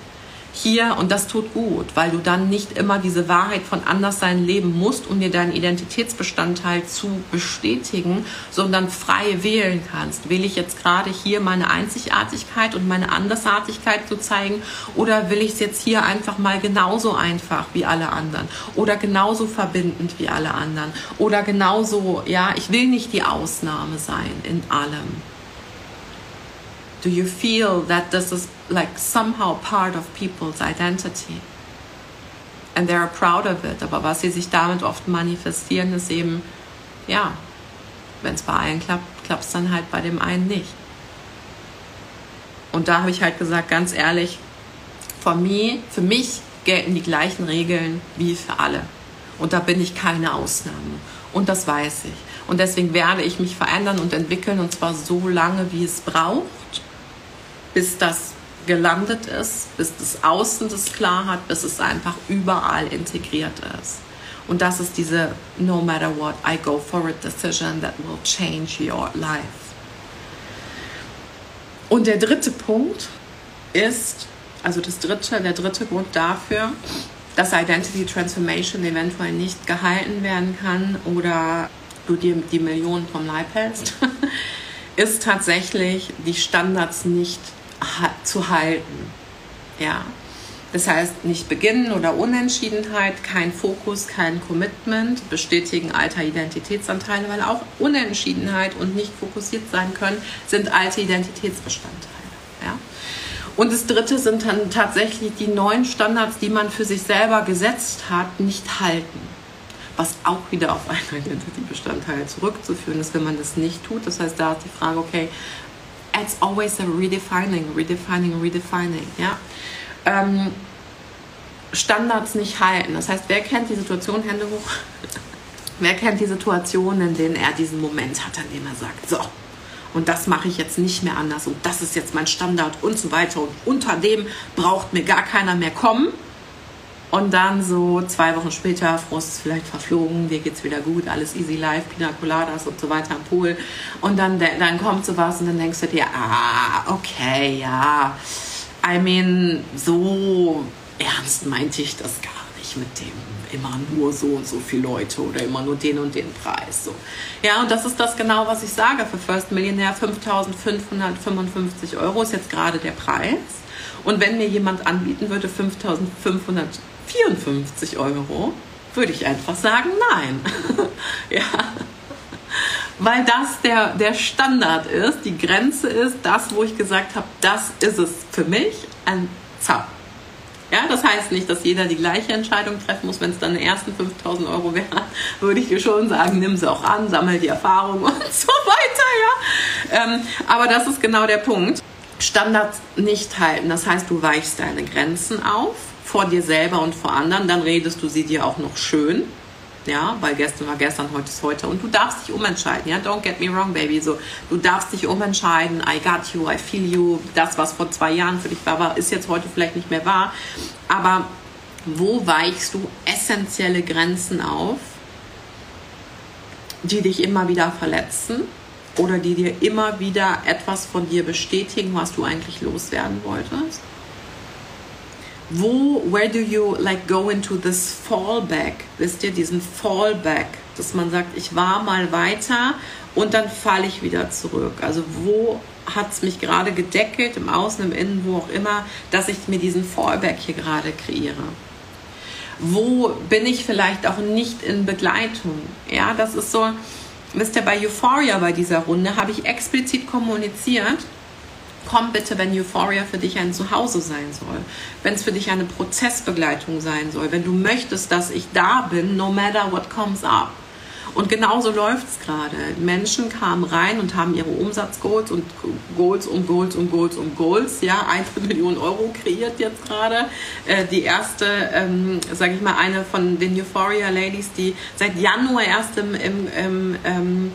[SPEAKER 1] hier und das tut gut, weil du dann nicht immer diese Wahrheit von Anderssein leben musst, um dir deinen Identitätsbestandteil zu bestätigen, sondern frei wählen kannst. Will ich jetzt gerade hier meine Einzigartigkeit und meine Andersartigkeit zu zeigen oder will ich es jetzt hier einfach mal genauso einfach wie alle anderen oder genauso verbindend wie alle anderen oder genauso, ja, ich will nicht die Ausnahme sein in allem. Do you feel that this is like somehow part of people's identity? And they are proud of it. Aber was sie sich damit oft manifestieren, ist eben, ja, wenn es bei allen klappt, klappt es dann halt bei dem einen nicht. Und da habe ich halt gesagt, ganz ehrlich, for me, für mich gelten die gleichen Regeln wie für alle. Und da bin ich keine Ausnahme. Und das weiß ich. Und deswegen werde ich mich verändern und entwickeln und zwar so lange, wie es braucht bis das gelandet ist, bis das Außen das klar hat, bis es einfach überall integriert ist. Und das ist diese No matter what, I go for a decision that will change your life. Und der dritte Punkt ist, also das dritte, der dritte Grund dafür, dass Identity Transformation eventuell nicht gehalten werden kann oder du dir die Millionen vom Leib hältst, ist tatsächlich die Standards nicht zu halten. Ja. Das heißt, nicht beginnen oder Unentschiedenheit, kein Fokus, kein Commitment, bestätigen alter Identitätsanteile, weil auch Unentschiedenheit und nicht fokussiert sein können, sind alte Identitätsbestandteile. Ja? Und das dritte sind dann tatsächlich die neuen Standards, die man für sich selber gesetzt hat, nicht halten. Was auch wieder auf einen Identity-Bestandteil zurückzuführen ist, wenn man das nicht tut. Das heißt, da ist die Frage, okay, it's always a redefining, redefining, redefining. Ja? Ähm, Standards nicht halten. Das heißt, wer kennt die Situation, Hände hoch? wer kennt die Situation, in denen er diesen Moment hat, an dem er sagt, so, und das mache ich jetzt nicht mehr anders und das ist jetzt mein Standard und so weiter und unter dem braucht mir gar keiner mehr kommen und dann so zwei Wochen später, Frust ist vielleicht verflogen, dir geht's wieder gut, alles easy life, Pina Coladas und so weiter am Pool. Und dann, dann kommt sowas und dann denkst du dir, ah, okay, ja. I mean, so ernst meinte ich das gar nicht mit dem immer nur so und so viele Leute oder immer nur den und den Preis. So. Ja, und das ist das genau, was ich sage. Für First Millionär 5.555 Euro ist jetzt gerade der Preis. Und wenn mir jemand anbieten würde 5.500 54 Euro, würde ich einfach sagen, nein. ja. Weil das der, der Standard ist, die Grenze ist, das, wo ich gesagt habe, das ist es für mich, ein Zau. Ja, das heißt nicht, dass jeder die gleiche Entscheidung treffen muss. Wenn es dann die ersten 5000 Euro wären, würde ich dir schon sagen, nimm sie auch an, sammel die Erfahrung und so weiter. Ja? Ähm, aber das ist genau der Punkt. Standards nicht halten. Das heißt, du weichst deine Grenzen auf vor dir selber und vor anderen, dann redest du sie dir auch noch schön. Ja, weil gestern war gestern, heute ist heute. Und du darfst dich umentscheiden. Ja, don't get me wrong, baby. So, du darfst dich umentscheiden. I got you, I feel you. Das, was vor zwei Jahren für dich war, war ist jetzt heute vielleicht nicht mehr wahr. Aber wo weichst du essentielle Grenzen auf, die dich immer wieder verletzen?
[SPEAKER 2] Oder die dir immer wieder etwas von dir bestätigen, was du eigentlich loswerden wolltest? Wo, where do you like go into this fallback? Wisst ihr, diesen Fallback, dass man sagt, ich war mal weiter und dann falle ich wieder zurück. Also wo hat es mich gerade gedeckelt, im Außen, im Innen, wo auch immer, dass ich mir diesen Fallback hier gerade kreiere? Wo bin ich vielleicht auch nicht in Begleitung? Ja, das ist so, wisst ihr, bei Euphoria bei dieser Runde habe ich explizit kommuniziert, komm bitte, wenn Euphoria für dich ein Zuhause sein soll, wenn es für dich eine Prozessbegleitung sein soll, wenn du möchtest, dass ich da bin, no matter what comes up. Und genauso läuft es gerade. Menschen kamen rein und haben ihre Umsatzgoals und Goals und Goals und Goals und Goals, ja, eine Million Euro kreiert jetzt gerade. Äh, die erste, ähm, sage ich mal, eine von den Euphoria Ladies, die seit Januar erst im, im, im ähm,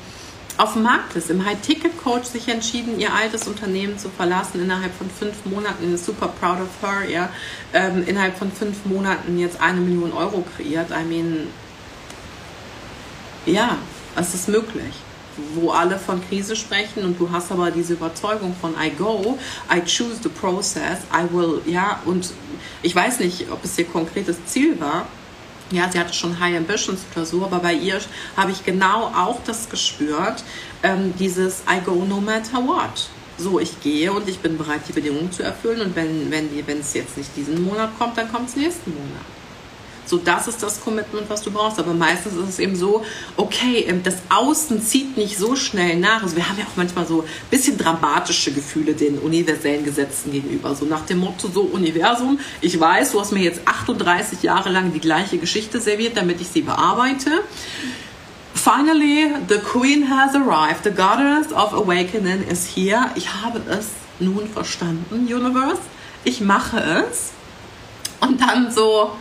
[SPEAKER 2] auf dem Markt ist, im High-Ticket-Coach sich entschieden, ihr altes Unternehmen zu verlassen, innerhalb von fünf Monaten, super proud of her, ja, ähm, innerhalb von fünf Monaten jetzt eine Million Euro kreiert. I mean, ja, es ist möglich. Wo alle von Krise sprechen und du hast aber diese Überzeugung von I go, I choose the process, I will, ja, und ich weiß nicht, ob es ihr konkretes Ziel war, ja, sie hatte schon High Ambitions oder so, aber bei ihr habe ich genau auch das gespürt, ähm, dieses I go no matter what. So, ich gehe und ich bin bereit, die Bedingungen zu erfüllen und wenn, die, wenn es jetzt nicht diesen Monat kommt, dann kommt es nächsten Monat. So, das ist das Commitment, was du brauchst. Aber meistens ist es eben so, okay, ähm, das Außen zieht nicht so schnell nach. Also wir haben ja auch manchmal so ein bisschen dramatische Gefühle den universellen Gesetzen gegenüber. So nach dem Motto, so Universum, ich weiß, du hast mir jetzt 38 Jahre lang die gleiche Geschichte serviert, damit ich sie bearbeite. Finally, the Queen has arrived. The Goddess of Awakening is here. Ich habe es nun verstanden, Universe. Ich mache es. Und dann so,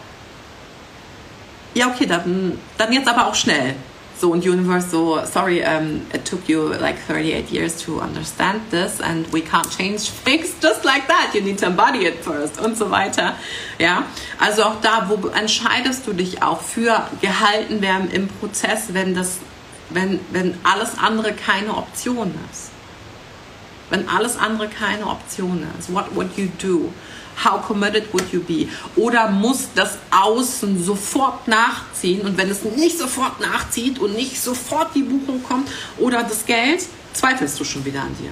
[SPEAKER 2] ja, okay, dann, dann jetzt aber auch schnell. So, und Universe so, sorry, um, it took you like 38 years to understand this and we can't change things just like that. You need to embody it first und so weiter. Ja, also auch da, wo entscheidest du dich auch für gehalten werden im Prozess, wenn das, wenn, wenn alles andere keine Option ist? Wenn alles andere keine Option ist, what would you do? How committed would you be? Oder muss das Außen sofort nachziehen und wenn es nicht sofort nachzieht und nicht sofort die Buchung kommt oder das Geld, zweifelst du schon wieder an dir.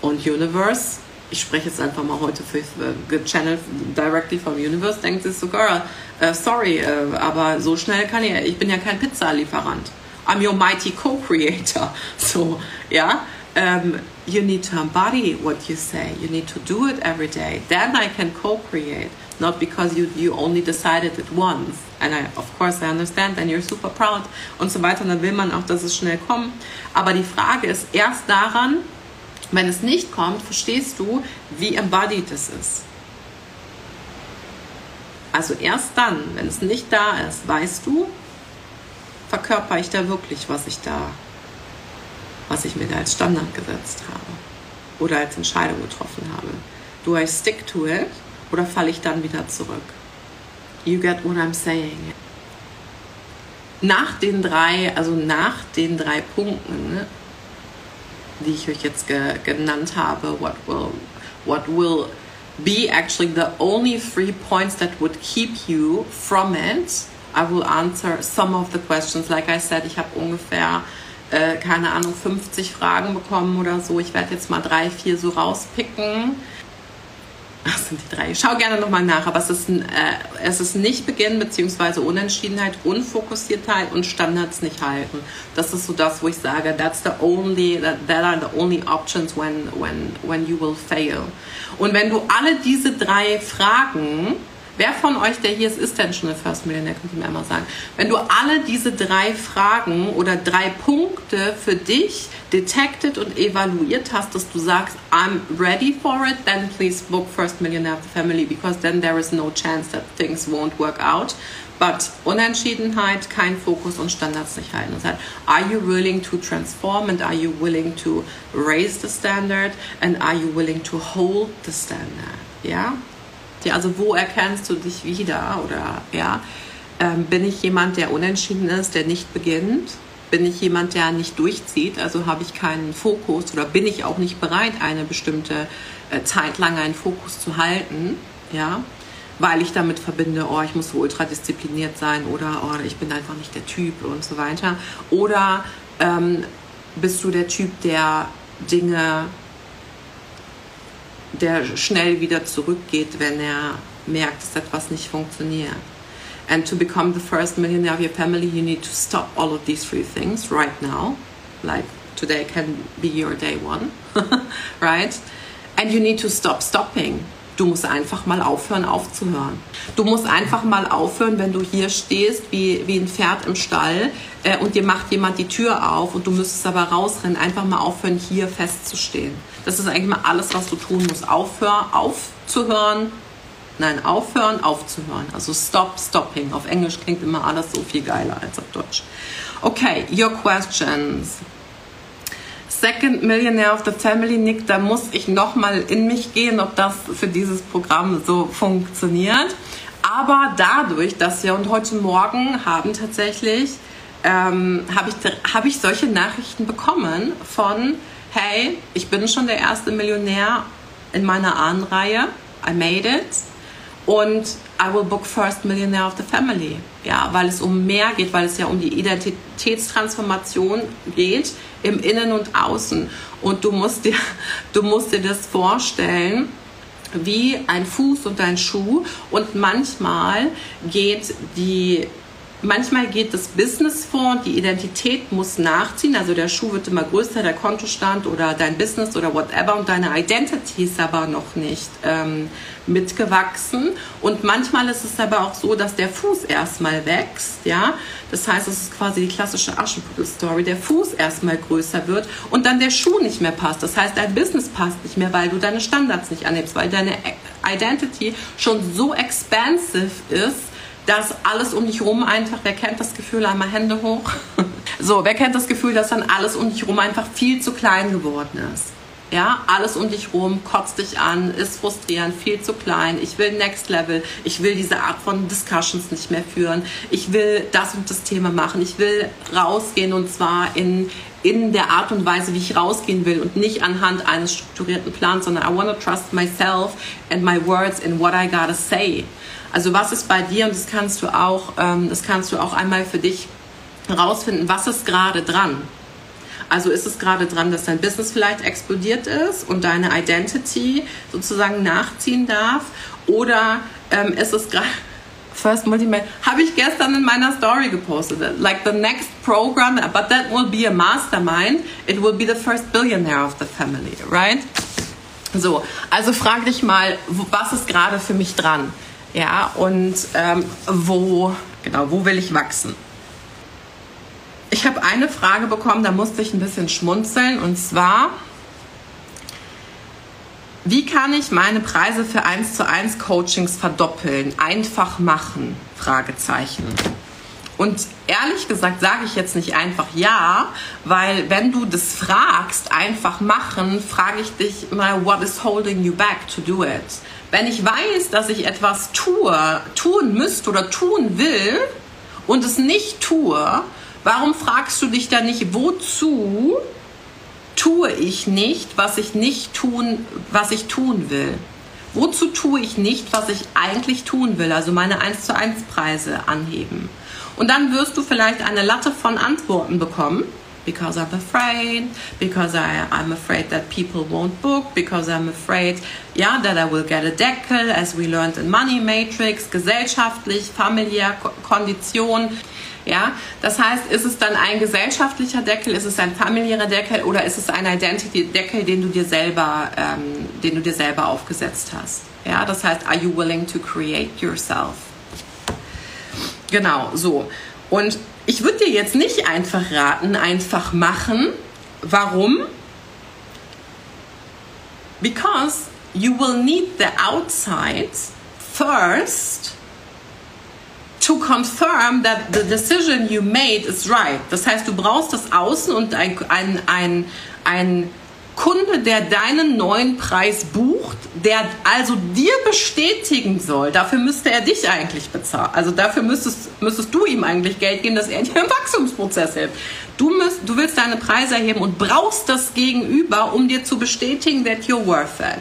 [SPEAKER 2] Und Universe, ich spreche jetzt einfach mal heute für gechannelt directly vom Universe, denkt sich sogar, uh, sorry, uh, aber so schnell kann ich, ich bin ja kein Pizzalieferant. I'm your mighty co-creator. So, ja. Um, you need to embody what you say. You need to do it every day. Then I can co-create, not because you you only decided it once. And I, of course, I understand. And you're super proud und so weiter. Und dann will man auch, dass es schnell kommt. Aber die Frage ist erst daran, wenn es nicht kommt, verstehst du, wie embodied es ist. Also erst dann, wenn es nicht da ist, weißt du, verkörper ich da wirklich, was ich da was ich mir da als Standard gesetzt habe oder als Entscheidung getroffen habe. Do I stick to it oder falle ich dann wieder zurück? You get what I'm saying. Nach den drei, also nach den drei Punkten, ne, die ich euch jetzt ge genannt habe, what will, what will be actually the only three points that would keep you from it. I will answer some of the questions. Like I said, ich habe ungefähr äh, keine Ahnung, 50 Fragen bekommen oder so. Ich werde jetzt mal drei, vier so rauspicken. Das sind die drei. Schau gerne nochmal nach, aber es ist, äh, es ist nicht Beginn bzw. Unentschiedenheit, Unfokussiertheit und Standards nicht halten. Das ist so das, wo ich sage, that's the only, that, that are the only options when, when, when you will fail. Und wenn du alle diese drei Fragen Wer von euch, der hier ist, ist denn schon ein First Millionaire? Könnt ihr mir einmal sagen. Wenn du alle diese drei Fragen oder drei Punkte für dich detected und evaluiert hast, dass du sagst, I'm ready for it, then please book First Millionaire Family because then there is no chance that things won't work out. But Unentschiedenheit, kein Fokus und Standards nicht halten. Das heißt, are you willing to transform and are you willing to raise the standard and are you willing to hold the standard? Ja? Ja, also wo erkennst du dich wieder? Oder ja, ähm, bin ich jemand, der unentschieden ist, der nicht beginnt? bin ich jemand, der nicht durchzieht, also habe ich keinen Fokus oder bin ich auch nicht bereit, eine bestimmte äh, Zeit lang einen Fokus zu halten, ja, weil ich damit verbinde, oh, ich muss so ultra diszipliniert sein oder oh, ich bin einfach nicht der Typ und so weiter. Oder ähm, bist du der Typ, der Dinge, der schnell wieder zurückgeht, wenn er merkt, dass etwas nicht funktioniert. And to become the first millionaire of your family, you need to stop all of these three things right now. Like today can be your day one, right? And you need to stop stopping. Du musst einfach mal aufhören, aufzuhören. Du musst einfach mal aufhören, wenn du hier stehst wie, wie ein Pferd im Stall äh, und dir macht jemand die Tür auf und du müsstest aber rausrennen. Einfach mal aufhören, hier festzustehen. Das ist eigentlich mal alles, was du tun musst. Aufhören, aufzuhören, Nein, aufhören, aufzuhören. Also stop, stopping. Auf Englisch klingt immer alles so viel geiler als auf Deutsch. Okay, your questions. Second Millionaire of the Family, Nick, da muss ich nochmal in mich gehen, ob das für dieses Programm so funktioniert. Aber dadurch, dass wir und heute Morgen haben tatsächlich, ähm, habe ich, hab ich solche Nachrichten bekommen von, hey, ich bin schon der erste Millionär in meiner Ahnenreihe. I made it und I will book first millionaire of the family. Ja, weil es um mehr geht, weil es ja um die Identitätstransformation geht im Innen und Außen. Und du musst dir, du musst dir das vorstellen, wie ein Fuß und ein Schuh. Und manchmal geht die Manchmal geht das Business vor und die Identität muss nachziehen. Also der Schuh wird immer größer, der Kontostand oder dein Business oder whatever und deine Identity ist aber noch nicht ähm, mitgewachsen. Und manchmal ist es aber auch so, dass der Fuß erstmal wächst. Ja, das heißt, es ist quasi die klassische Aschenputtel-Story. Der Fuß erstmal größer wird und dann der Schuh nicht mehr passt. Das heißt, dein Business passt nicht mehr, weil du deine Standards nicht annimmst, weil deine Identity schon so expansive ist dass alles um dich rum einfach, wer kennt das Gefühl, einmal Hände hoch. so, wer kennt das Gefühl, dass dann alles um dich rum einfach viel zu klein geworden ist? Ja, alles um dich rum kotzt dich an, ist frustrierend, viel zu klein. Ich will Next Level. Ich will diese Art von Discussions nicht mehr führen. Ich will das und das Thema machen. Ich will rausgehen und zwar in, in der Art und Weise, wie ich rausgehen will und nicht anhand eines strukturierten Plans, sondern I want to trust myself and my words in what I gotta say. Also was ist bei dir und das kannst du auch, ähm, das kannst du auch einmal für dich herausfinden, was ist gerade dran. Also ist es gerade dran, dass dein Business vielleicht explodiert ist und deine Identity sozusagen nachziehen darf? Oder ähm, ist es gerade First Multimedia habe ich gestern in meiner Story gepostet. Like the next program, but that will be a mastermind. It will be the first billionaire of the family, right? So, also frag dich mal, was ist gerade für mich dran? Ja, und ähm, wo, genau, wo will ich wachsen? Ich habe eine Frage bekommen, da musste ich ein bisschen schmunzeln und zwar, wie kann ich meine Preise für 1 zu 1 Coachings verdoppeln? Einfach machen? Fragezeichen. Und ehrlich gesagt sage ich jetzt nicht einfach ja, weil wenn du das fragst, einfach machen, frage ich dich mal, what is holding you back to do it? Wenn ich weiß, dass ich etwas tue, tun müsste oder tun will und es nicht tue, warum fragst du dich dann nicht, wozu tue ich nicht, was ich nicht tun, was ich tun will? Wozu tue ich nicht, was ich eigentlich tun will? Also meine 1 zu 1 Preise anheben. Und dann wirst du vielleicht eine Latte von Antworten bekommen because I'm afraid, because I, I'm afraid that people won't book, because I'm afraid, yeah, that I will get a Deckel, as we learned in Money Matrix, gesellschaftlich, familiär, Kondition. Ja, das heißt, ist es dann ein gesellschaftlicher Deckel, ist es ein familiärer Deckel oder ist es ein Identity-Deckel, den du dir selber, ähm, den du dir selber aufgesetzt hast? Ja, das heißt, are you willing to create yourself? Genau, so. Und ich würde dir jetzt nicht einfach raten, einfach machen. Warum? Because you will need the outside first to confirm that the decision you made is right. Das heißt, du brauchst das Außen und ein, ein, ein, ein Kunde, der deinen neuen Preis bucht, der also dir bestätigen soll, dafür müsste er dich eigentlich bezahlen. Also dafür müsstest, müsstest du ihm eigentlich Geld geben, dass er dir im Wachstumsprozess hilft. Du, müsst, du willst deine Preise erheben und brauchst das Gegenüber, um dir zu bestätigen, that you're worth it.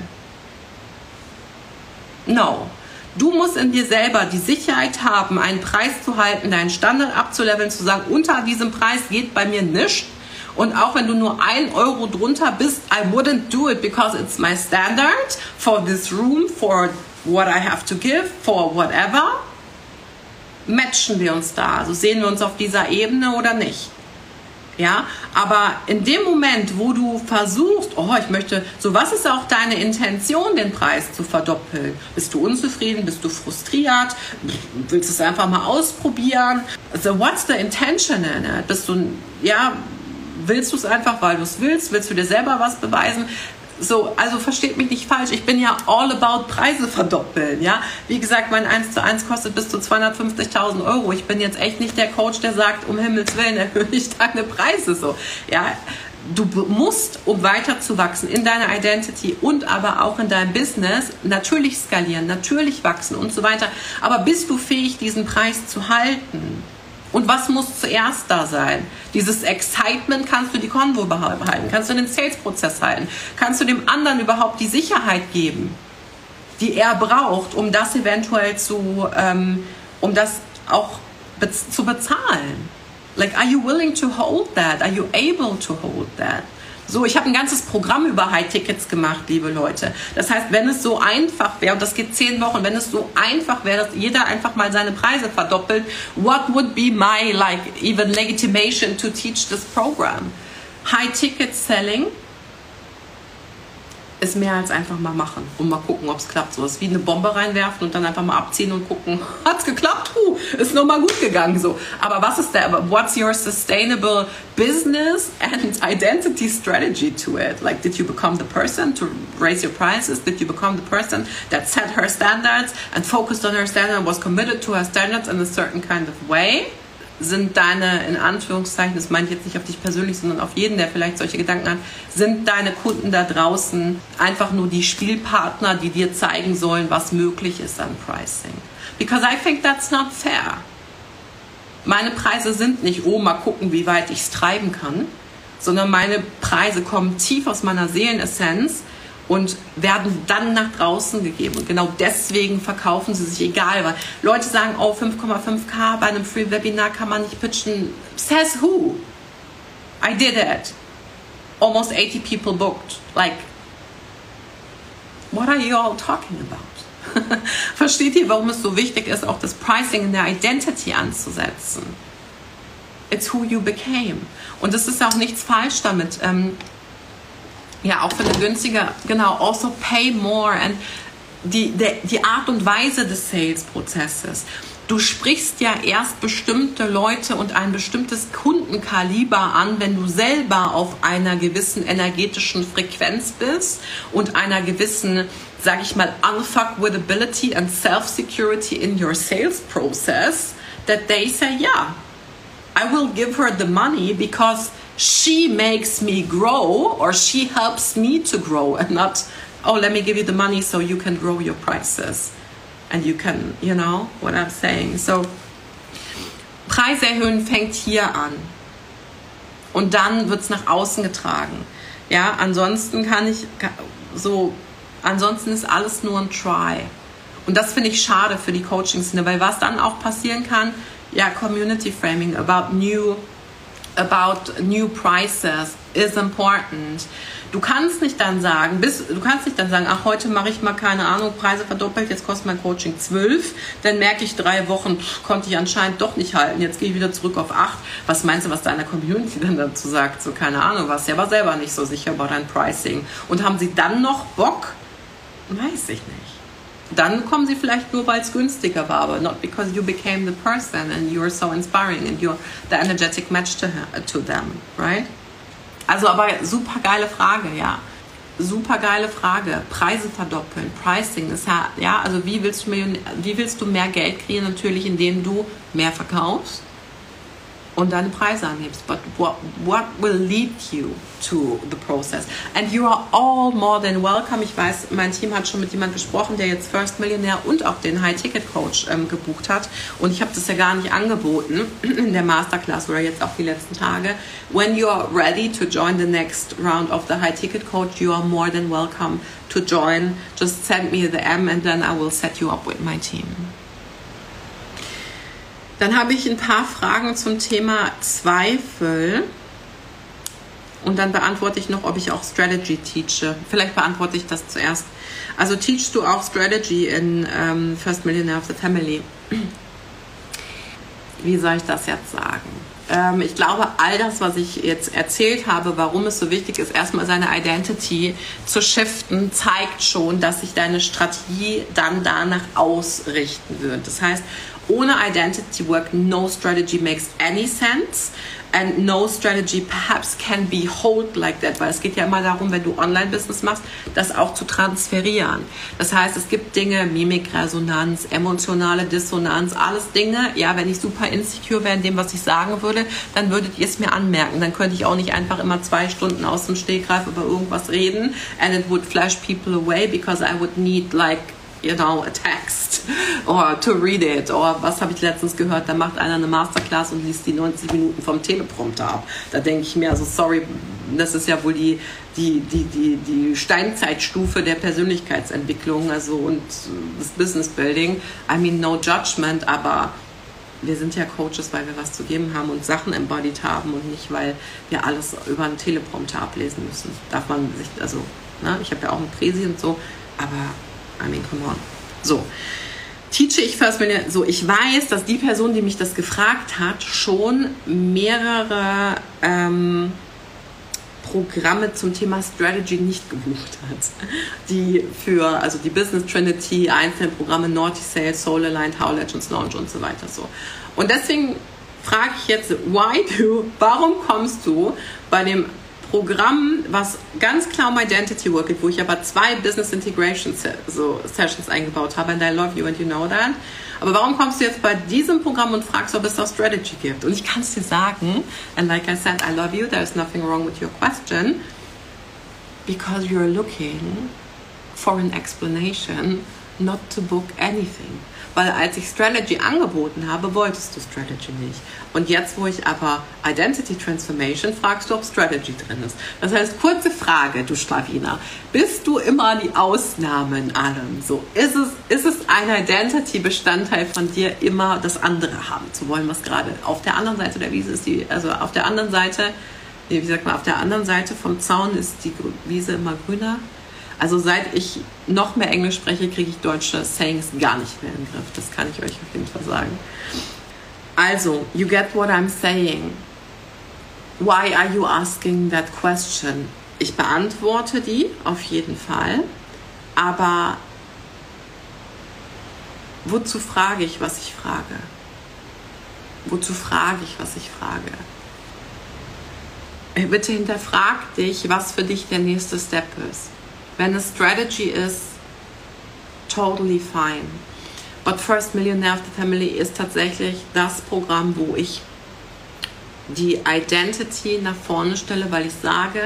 [SPEAKER 2] No. Du musst in dir selber die Sicherheit haben, einen Preis zu halten, deinen Standard abzuleveln, zu sagen, unter diesem Preis geht bei mir nichts und auch wenn du nur ein Euro drunter bist, I wouldn't do it because it's my standard for this room, for what I have to give, for whatever. Matchen wir uns da? Also sehen wir uns auf dieser Ebene oder nicht? Ja, aber in dem Moment, wo du versuchst, oh, ich möchte, so was ist auch deine Intention, den Preis zu verdoppeln? Bist du unzufrieden? Bist du frustriert? Willst du es einfach mal ausprobieren? So what's the intention in it? Bist du, ja, willst du es einfach, weil du es willst? Willst du dir selber was beweisen? So, also versteht mich nicht falsch, ich bin ja all about Preise verdoppeln, ja. Wie gesagt, mein 1 zu 1 kostet bis zu 250.000 Euro. Ich bin jetzt echt nicht der Coach, der sagt, um Himmels Willen erhöhe ich deine Preise so, ja. Du musst, um weiter zu wachsen in deiner Identity und aber auch in deinem Business, natürlich skalieren, natürlich wachsen und so weiter. Aber bist du fähig, diesen Preis zu halten? Und was muss zuerst da sein? Dieses Excitement kannst du die Konvo behalten, kannst du den Sales-Prozess halten, kannst du dem anderen überhaupt die Sicherheit geben, die er braucht, um das eventuell zu, ähm, um das auch be zu bezahlen. Like, are you willing to hold that? Are you able to hold that? So, ich habe ein ganzes Programm über High-Tickets gemacht, liebe Leute. Das heißt, wenn es so einfach wäre, und das geht zehn Wochen, wenn es so einfach wäre, dass jeder einfach mal seine Preise verdoppelt, what would be my, like, even legitimation to teach this program? High-Ticket Selling ist mehr als einfach mal machen und mal gucken, ob es klappt. So ist wie eine Bombe reinwerfen und dann einfach mal abziehen und gucken, hat es geklappt? Huh, ist nochmal gut gegangen. So. Aber was ist der, what's your sustainable business and identity strategy to it? Like, did you become the person to raise your prices? Did you become the person that set her standards and focused on her standards and was committed to her standards in a certain kind of way? Sind deine, in Anführungszeichen, das meine ich jetzt nicht auf dich persönlich, sondern auf jeden, der vielleicht solche Gedanken hat, sind deine Kunden da draußen einfach nur die Spielpartner, die dir zeigen sollen, was möglich ist an Pricing. Because I think that's not fair. Meine Preise sind nicht, oh, mal gucken, wie weit ich es treiben kann, sondern meine Preise kommen tief aus meiner Seelenessenz und werden dann nach draußen gegeben. Und genau deswegen verkaufen sie sich egal, weil Leute sagen, oh, 5,5k bei einem Free Webinar kann man nicht pitchen. Says who? I did it. Almost 80 people booked. Like, what are you all talking about? Versteht ihr, warum es so wichtig ist, auch das Pricing in der Identity anzusetzen? It's who you became. Und es ist auch nichts falsch damit. Ähm, ja, auch für eine günstige, genau, also pay more and die, die, die Art und Weise des Sales-Prozesses. Du sprichst ja erst bestimmte Leute und ein bestimmtes Kundenkaliber an, wenn du selber auf einer gewissen energetischen Frequenz bist und einer gewissen, sag ich mal, unfuckwithability and self-security in your sales process, that they say, yeah, I will give her the money because she makes me grow or she helps me to grow and not oh let me give you the money so you can grow your prices and you can you know what i'm saying? So Preis erhöhen fängt hier an. Und dann wird es nach außen getragen. Ja ansonsten kann ich so ansonsten ist alles nur ein Try. Und das finde ich schade für die Coaching-Szene, weil was dann auch passieren kann, ja, Community Framing about new about new prices is important. Du kannst nicht dann sagen, bis, du kannst nicht dann sagen, ach, heute mache ich mal keine Ahnung, Preise verdoppelt, jetzt kostet mein Coaching 12. Dann merke ich, drei Wochen pff, konnte ich anscheinend doch nicht halten. Jetzt gehe ich wieder zurück auf 8. Was meinst du, was deine Community dann dazu sagt? So, keine Ahnung, was. Ja, aber selber nicht so sicher über dein Pricing. Und haben sie dann noch Bock? Weiß ich nicht dann kommen sie vielleicht nur, weil es günstiger war, aber not because you became the person and you're so inspiring and you're the energetic match to, her, to them, right? Also, aber super geile Frage, ja. Super geile Frage. Preise verdoppeln, Pricing ist ja, ja, also wie willst du, wie willst du mehr Geld kriegen? Natürlich, indem du mehr verkaufst und deine Preise anhebst. But what, what will lead you to the process? And you are all more than welcome. Ich weiß, mein Team hat schon mit jemandem gesprochen, der jetzt First Millionaire und auch den High-Ticket-Coach ähm, gebucht hat. Und ich habe das ja gar nicht angeboten in der Masterclass oder jetzt auch die letzten Tage. When you are ready to join the next round of the High-Ticket-Coach, you are more than welcome to join. Just send me the M and then I will set you up with my team. Dann habe ich ein paar Fragen zum Thema Zweifel. Und dann beantworte ich noch, ob ich auch Strategy teache. Vielleicht beantworte ich das zuerst. Also teachst du auch Strategy in ähm, First Millionaire of the Family? Wie soll ich das jetzt sagen? Ähm, ich glaube, all das, was ich jetzt erzählt habe, warum es so wichtig ist, erstmal seine Identity zu shiften, zeigt schon, dass sich deine Strategie dann danach ausrichten wird. Das heißt, ohne Identity Work, no strategy makes any sense. And no strategy perhaps can be hold like that, weil es geht ja immer darum, wenn du Online-Business machst, das auch zu transferieren. Das heißt, es gibt Dinge, Mimikresonanz, emotionale Dissonanz, alles Dinge, ja, wenn ich super insecure wäre in dem, was ich sagen würde, dann würdet ihr es mir anmerken. Dann könnte ich auch nicht einfach immer zwei Stunden aus dem Stegreif über irgendwas reden and it would flash people away because I would need like you know, a text or to read it. Or was habe ich letztens gehört, da macht einer eine Masterclass und liest die 90 Minuten vom Teleprompter ab. Da denke ich mir, also sorry, das ist ja wohl die, die, die, die, die Steinzeitstufe der Persönlichkeitsentwicklung also und das Business Building. I mean, no judgment, aber wir sind ja Coaches, weil wir was zu geben haben und Sachen embodied haben und nicht, weil wir alles über einen Teleprompter ablesen müssen. Darf man sich, also, ne, ich habe ja auch ein Präsi und so, aber I mean, come on. So. Teache ich First Millionaire, so ich weiß, dass die Person, die mich das gefragt hat, schon mehrere ähm, Programme zum Thema Strategy nicht gebucht hat. Die für, also die Business Trinity, einzelne Programme, Naughty Sales, Soul Aligned, How Legends Launch und so weiter so. Und deswegen frage ich jetzt, why do, warum kommst du bei dem Programm, was ganz klar um Identity Work geht, wo ich aber zwei Business Integration so Sessions eingebaut habe, and I love you and you know that. Aber warum kommst du jetzt bei diesem Programm und fragst, ob es da Strategy gibt? Und ich kann es dir sagen, and like I said, I love you, there's nothing wrong with your question, because you're looking for an explanation, not to book anything. Weil als ich Strategy angeboten habe, wolltest du Strategy nicht. Und jetzt, wo ich aber Identity Transformation, fragst du, ob Strategy drin ist. Das heißt, kurze Frage, du Schlawiner. Bist du immer die Ausnahme in allem? So, ist es, ist es ein Identity-Bestandteil von dir, immer das andere haben zu wollen, was gerade auf der anderen Seite der Wiese ist, die, also auf der anderen Seite, wie sagt man, auf der anderen Seite vom Zaun ist die Wiese immer grüner? Also seit ich noch mehr Englisch spreche, kriege ich deutsche Sayings gar nicht mehr im Griff. Das kann ich euch auf jeden Fall sagen. Also, you get what I'm saying. Why are you asking that question? Ich beantworte die auf jeden Fall, aber wozu frage ich, was ich frage? Wozu frage ich, was ich frage? Bitte hinterfrag dich, was für dich der nächste Step ist. Wenn es Strategy ist, totally fine. But First Millionaire of the Family ist tatsächlich das Programm, wo ich die Identity nach vorne stelle, weil ich sage,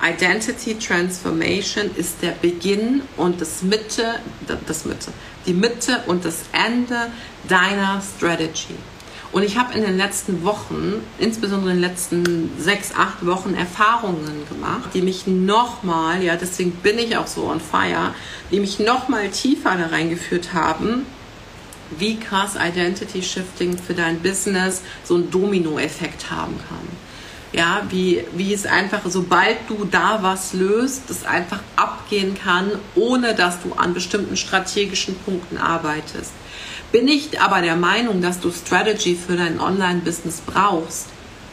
[SPEAKER 2] Identity Transformation ist der Beginn und das Mitte, das Mitte, die Mitte und das Ende deiner Strategy. Und ich habe in den letzten Wochen, insbesondere in den letzten sechs, acht Wochen Erfahrungen gemacht, die mich nochmal, ja, deswegen bin ich auch so on fire, die mich nochmal tiefer da reingeführt haben, wie krass Identity Shifting für dein Business so einen Domino-Effekt haben kann. Ja, wie, wie es einfach, sobald du da was löst, es einfach abgehen kann, ohne dass du an bestimmten strategischen Punkten arbeitest. Bin ich aber der Meinung, dass du Strategy für dein Online-Business brauchst?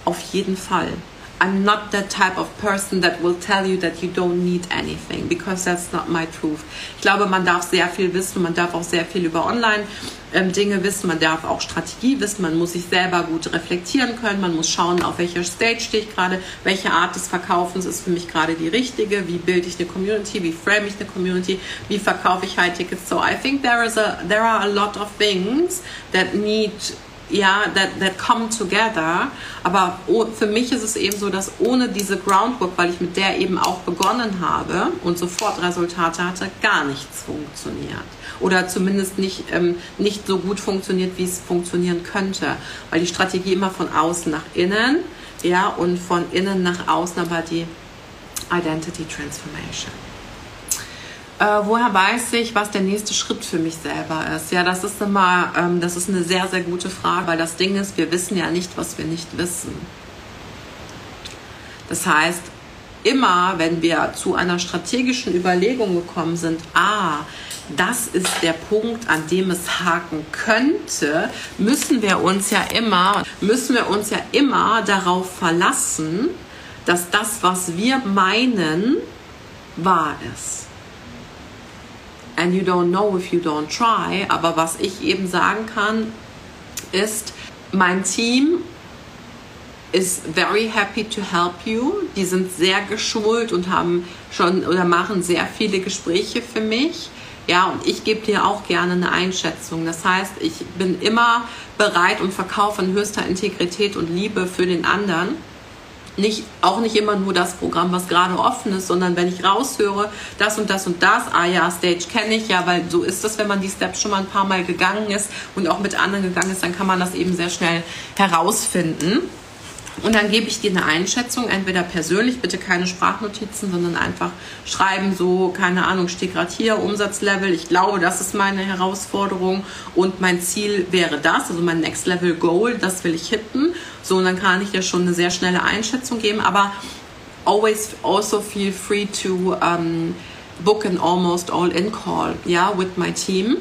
[SPEAKER 2] Auf jeden Fall. I'm not that type of person that will tell you that you don't need anything because that's not my truth. Ich glaube, man darf sehr viel wissen, man darf auch sehr viel über Online-Dinge ähm, wissen, man darf auch Strategie wissen, man muss sich selber gut reflektieren können, man muss schauen, auf welcher Stage stehe ich gerade, welche Art des Verkaufens ist für mich gerade die richtige, wie bilde ich eine Community, wie frame ich eine Community, wie verkaufe ich High Tickets. So I think there is a there are a lot of things that need ja, that, that come together. Aber für mich ist es eben so, dass ohne diese Groundwork, weil ich mit der eben auch begonnen habe und sofort Resultate hatte, gar nichts funktioniert. Oder zumindest nicht, ähm, nicht so gut funktioniert, wie es funktionieren könnte. Weil die Strategie immer von außen nach innen, ja, und von innen nach außen aber die Identity Transformation. Äh, woher weiß ich, was der nächste Schritt für mich selber ist? Ja, das ist immer, ähm, das ist eine sehr, sehr gute Frage, weil das Ding ist, wir wissen ja nicht, was wir nicht wissen. Das heißt, immer, wenn wir zu einer strategischen Überlegung gekommen sind, ah, das ist der Punkt, an dem es haken könnte, müssen wir uns ja immer, müssen wir uns ja immer darauf verlassen, dass das, was wir meinen, wahr ist and you don't know if you don't try. Aber was ich eben sagen kann, ist, mein Team is very happy to help you. Die sind sehr geschult und haben schon oder machen sehr viele Gespräche für mich. Ja, und ich gebe dir auch gerne eine Einschätzung. Das heißt, ich bin immer bereit und verkaufe in höchster Integrität und Liebe für den anderen nicht, auch nicht immer nur das Programm, was gerade offen ist, sondern wenn ich raushöre, das und das und das, ah ja, Stage kenne ich ja, weil so ist das, wenn man die Steps schon mal ein paar Mal gegangen ist und auch mit anderen gegangen ist, dann kann man das eben sehr schnell herausfinden. Und dann gebe ich dir eine Einschätzung, entweder persönlich, bitte keine Sprachnotizen, sondern einfach schreiben, so, keine Ahnung, stehe gerade hier, Umsatzlevel, ich glaube, das ist meine Herausforderung und mein Ziel wäre das, also mein Next Level Goal, das will ich hitten. So, und dann kann ich dir schon eine sehr schnelle Einschätzung geben, aber always also feel free to um, book an almost all-in call, ja, yeah, with my team.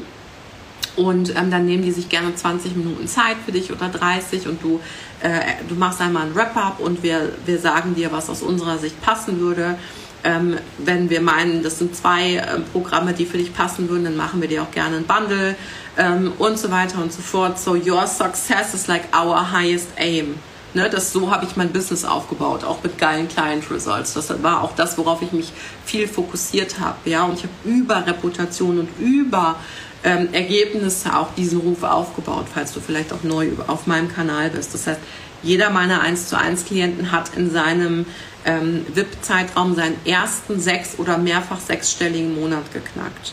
[SPEAKER 2] Und ähm, dann nehmen die sich gerne 20 Minuten Zeit für dich oder 30 und du äh, du machst einmal ein Wrap-up und wir, wir sagen dir, was aus unserer Sicht passen würde. Ähm, wenn wir meinen, das sind zwei äh, Programme, die für dich passen würden, dann machen wir dir auch gerne ein Bundle ähm, und so weiter und so fort. So your success is like our highest aim. Ne, das, so habe ich mein Business aufgebaut, auch mit geilen Client Results. Das war auch das, worauf ich mich viel fokussiert habe. Ja? Und ich habe über Reputation und über ähm, Ergebnisse auch diesen Ruf aufgebaut, falls du vielleicht auch neu auf meinem Kanal bist. Das heißt, jeder meiner 1 zu 1 Klienten hat in seinem ähm, VIP-Zeitraum seinen ersten sechs- oder mehrfach sechsstelligen Monat geknackt.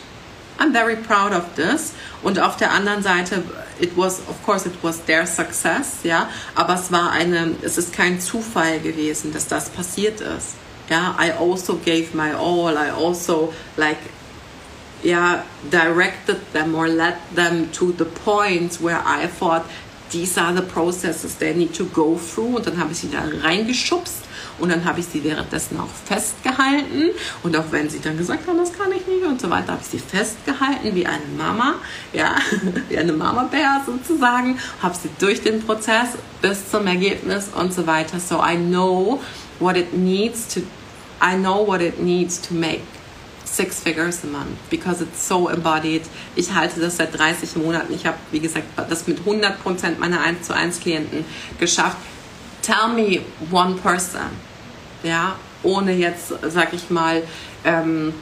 [SPEAKER 2] I'm very proud of this. Und auf der anderen Seite, it was, of course, it was their success, ja, aber es war eine, es ist kein Zufall gewesen, dass das passiert ist. Ja, I also gave my all. I also like yeah, directed them or led them to the points where I thought these are the processes they need to go through. Und dann habe ich sie da reingeschubst und dann habe ich sie währenddessen auch festgehalten. Und auch wenn sie dann gesagt haben, das kann ich nicht und so weiter, habe ich sie festgehalten wie eine Mama, ja, wie eine Mama-Bär sozusagen, habe sie durch den Prozess bis zum Ergebnis und so weiter. So I know what it needs to, I know what it needs to make six figures a month because it's so embodied. Ich halte das seit 30 Monaten. Ich habe, wie gesagt, das mit 100% meiner 1 zu 1 Klienten geschafft. Tell me one person, ja, ohne jetzt, sag ich mal, ähm,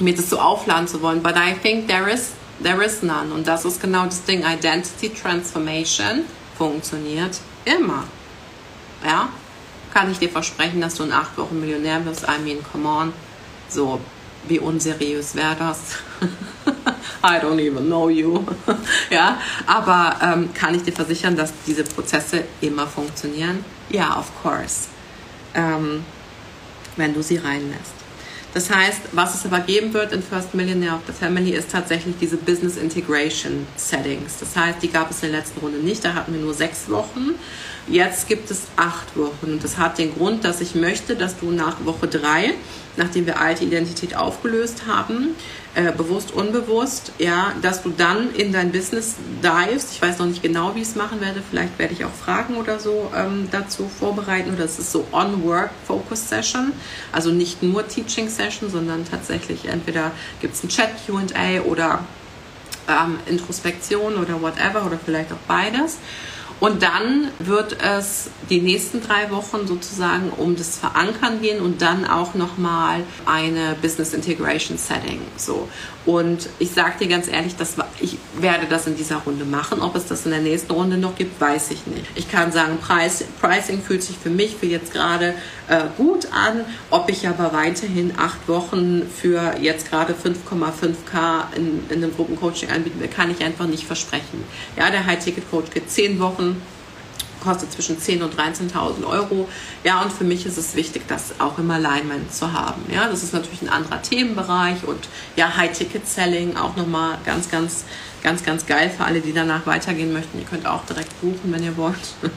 [SPEAKER 2] mir das so aufladen zu wollen. But I think there is, there is none. Und das ist genau das Ding. Identity Transformation funktioniert immer. Ja, kann ich dir versprechen, dass du in acht Wochen Millionär wirst. I mean, come on. So, wie unseriös wäre das? I don't even know you. ja, aber ähm, kann ich dir versichern, dass diese Prozesse immer funktionieren? Ja, of course. Ähm, wenn du sie reinlässt. Das heißt, was es aber geben wird in First Millionaire of the Family ist tatsächlich diese Business Integration Settings. Das heißt, die gab es in der letzten Runde nicht. Da hatten wir nur sechs Wochen. Jetzt gibt es acht Wochen. Und das hat den Grund, dass ich möchte, dass du nach Woche drei nachdem wir alte Identität aufgelöst haben, äh, bewusst, unbewusst, ja, dass du dann in dein Business divest. Ich weiß noch nicht genau, wie ich es machen werde. Vielleicht werde ich auch Fragen oder so ähm, dazu vorbereiten. Oder es ist so On-Work-Focus-Session. Also nicht nur Teaching-Session, sondern tatsächlich entweder gibt es ein Chat, QA oder ähm, Introspektion oder whatever oder vielleicht auch beides. Und dann wird es die nächsten drei Wochen sozusagen um das Verankern gehen und dann auch nochmal eine Business Integration Setting. So. Und ich sage dir ganz ehrlich, das, ich werde das in dieser Runde machen. Ob es das in der nächsten Runde noch gibt, weiß ich nicht. Ich kann sagen, Preis, Pricing fühlt sich für mich für jetzt gerade äh, gut an. Ob ich aber weiterhin acht Wochen für jetzt gerade 5,5k in, in einem Gruppencoaching anbieten will, kann ich einfach nicht versprechen. Ja, der High-Ticket-Coach geht zehn Wochen kostet zwischen 10.000 und 13.000 Euro. Ja, und für mich ist es wichtig, das auch im Alignment zu haben. Ja, das ist natürlich ein anderer Themenbereich und ja, High-Ticket-Selling auch nochmal ganz, ganz, ganz, ganz geil für alle, die danach weitergehen möchten. Ihr könnt auch direkt buchen, wenn ihr wollt.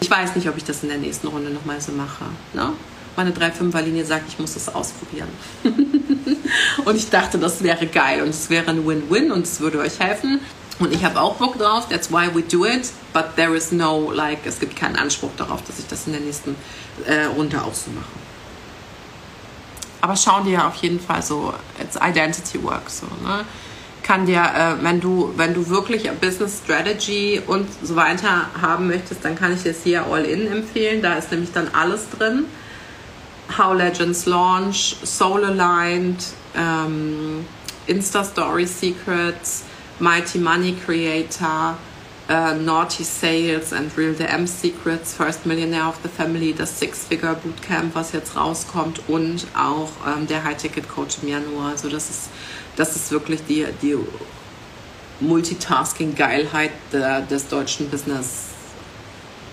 [SPEAKER 2] Ich weiß nicht, ob ich das in der nächsten Runde nochmal so mache. Ne? Meine 3-5er-Linie sagt, ich muss das ausprobieren. und ich dachte, das wäre geil und es wäre ein Win-Win und es würde euch helfen. Und ich habe auch Bock drauf, that's why we do it, but there is no, like, es gibt keinen Anspruch darauf, dass ich das in der nächsten äh, Runde auch so mache. Aber schau dir auf jeden Fall so, it's Identity Work, so, ne? Kann dir, äh, wenn du, wenn du wirklich Business Strategy und so weiter haben möchtest, dann kann ich dir hier All In empfehlen. Da ist nämlich dann alles drin. How Legends Launch, Soul Aligned, ähm, Insta Story Secrets, Mighty Money Creator, uh, Naughty Sales and Real DM Secrets, First Millionaire of the Family, das Six-Figure Bootcamp, was jetzt rauskommt und auch ähm, der High-Ticket-Coach im Januar. Also das ist, das ist wirklich die, die Multitasking-Geilheit des deutschen Business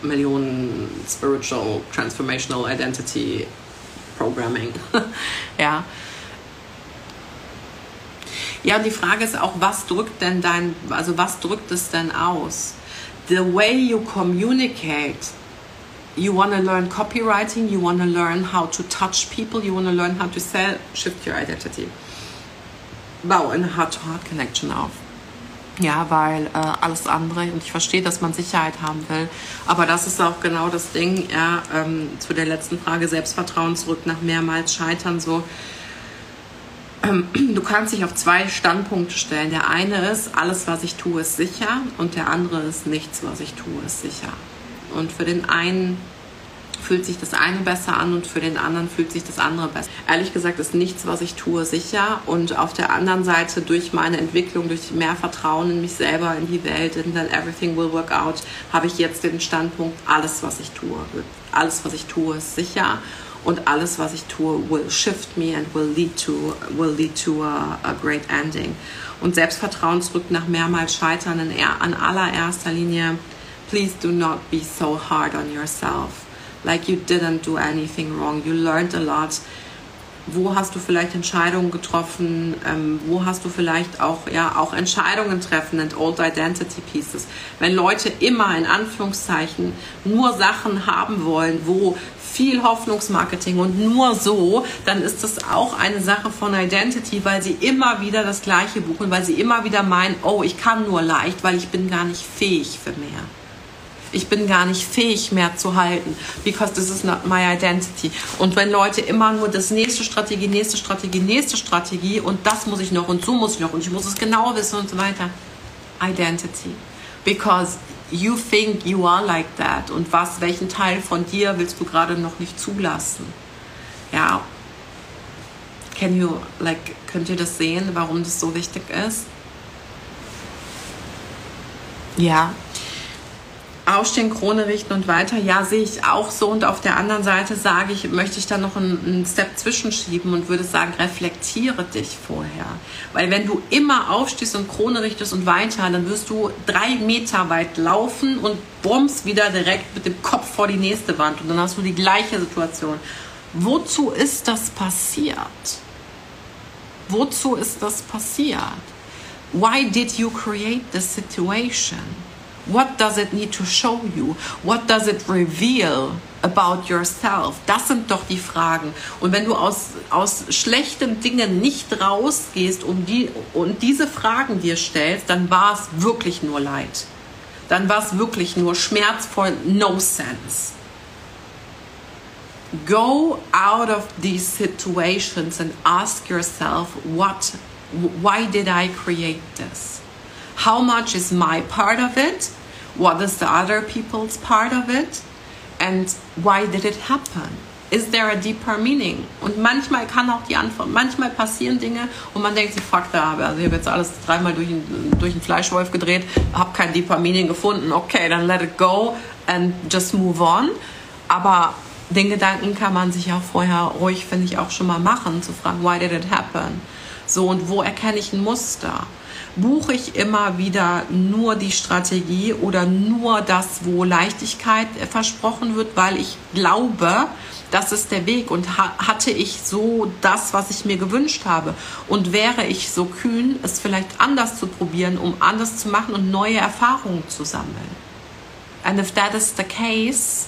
[SPEAKER 2] Millionen Spiritual Transformational Identity Programming. ja. Ja, und die Frage ist auch, was drückt denn dein, also was drückt es denn aus? The way you communicate. You want to learn copywriting, you want to learn how to touch people, you want to learn how to sell, shift your identity. Bau eine Heart-to-Heart-Connection auf. Ja, weil äh, alles andere, und ich verstehe, dass man Sicherheit haben will, aber das ist auch genau das Ding, ja, ähm, zu der letzten Frage, Selbstvertrauen zurück nach mehrmals Scheitern, so, du kannst dich auf zwei Standpunkte stellen. Der eine ist, alles, was ich tue, ist sicher und der andere ist, nichts, was ich tue, ist sicher. Und für den einen fühlt sich das eine besser an und für den anderen fühlt sich das andere besser. Ehrlich gesagt ist nichts, was ich tue, sicher. Und auf der anderen Seite durch meine Entwicklung, durch mehr Vertrauen in mich selber, in die Welt, in that everything will work out, habe ich jetzt den Standpunkt, alles, was ich tue, alles, was ich tue, ist sicher und alles, was ich tue, will shift me and will lead to, will lead to a, a great ending. Und Selbstvertrauen zurück nach mehrmals Scheitern in, an allererster Linie. Please do not be so hard on yourself. Like you didn't do anything wrong. You learned a lot. Wo hast du vielleicht Entscheidungen getroffen? Ähm, wo hast du vielleicht auch, ja, auch Entscheidungen treffen and old identity pieces? Wenn Leute immer in Anführungszeichen nur Sachen haben wollen, wo viel Hoffnungsmarketing und nur so, dann ist das auch eine Sache von Identity, weil sie immer wieder das Gleiche buchen, weil sie immer wieder meinen, oh, ich kann nur leicht, weil ich bin gar nicht fähig für mehr. Ich bin gar nicht fähig mehr zu halten, because this is not my identity. Und wenn Leute immer nur das nächste Strategie, nächste Strategie, nächste Strategie und das muss ich noch und so muss ich noch und ich muss es genau wissen und so weiter. Identity. Because you think you are like that und was, welchen Teil von dir willst du gerade noch nicht zulassen? Ja, can you, like, könnt ihr das sehen, warum das so wichtig ist? Ja, Aufstehen, Krone richten und weiter, ja, sehe ich auch so. Und auf der anderen Seite sage ich, möchte ich da noch einen, einen Step zwischenschieben und würde sagen, reflektiere dich vorher. Weil wenn du immer aufstehst und Krone richtest und weiter, dann wirst du drei Meter weit laufen und bombst wieder direkt mit dem Kopf vor die nächste Wand. Und dann hast du die gleiche Situation. Wozu ist das passiert? Wozu ist das passiert? Why did you create this situation? What does it need to show you? What does it reveal about yourself? Das sind doch die Fragen. Und wenn du aus, aus schlechten Dingen nicht rausgehst und, die, und diese Fragen dir stellst, dann war es wirklich nur Leid. Dann war es wirklich nur schmerzvoll, no sense. Go out of these situations and ask yourself, what, why did I create this? How much is my part of it? what is the other people's part of it and why did it happen? Is there a deeper meaning? Und manchmal kann auch die Antwort, manchmal passieren Dinge und man denkt sich, fuck da, also ich habe jetzt alles dreimal durch, durch einen Fleischwolf gedreht, habe kein deeper meaning gefunden, okay, dann let it go and just move on. Aber den Gedanken kann man sich auch vorher ruhig, finde ich, auch schon mal machen, zu fragen, why did it happen? So, und wo erkenne ich ein Muster? Buche ich immer wieder nur die Strategie oder nur das, wo Leichtigkeit versprochen wird, weil ich glaube, das ist der Weg und hatte ich so das, was ich mir gewünscht habe und wäre ich so kühn, es vielleicht anders zu probieren, um anders zu machen und neue Erfahrungen zu sammeln. And if that is the case,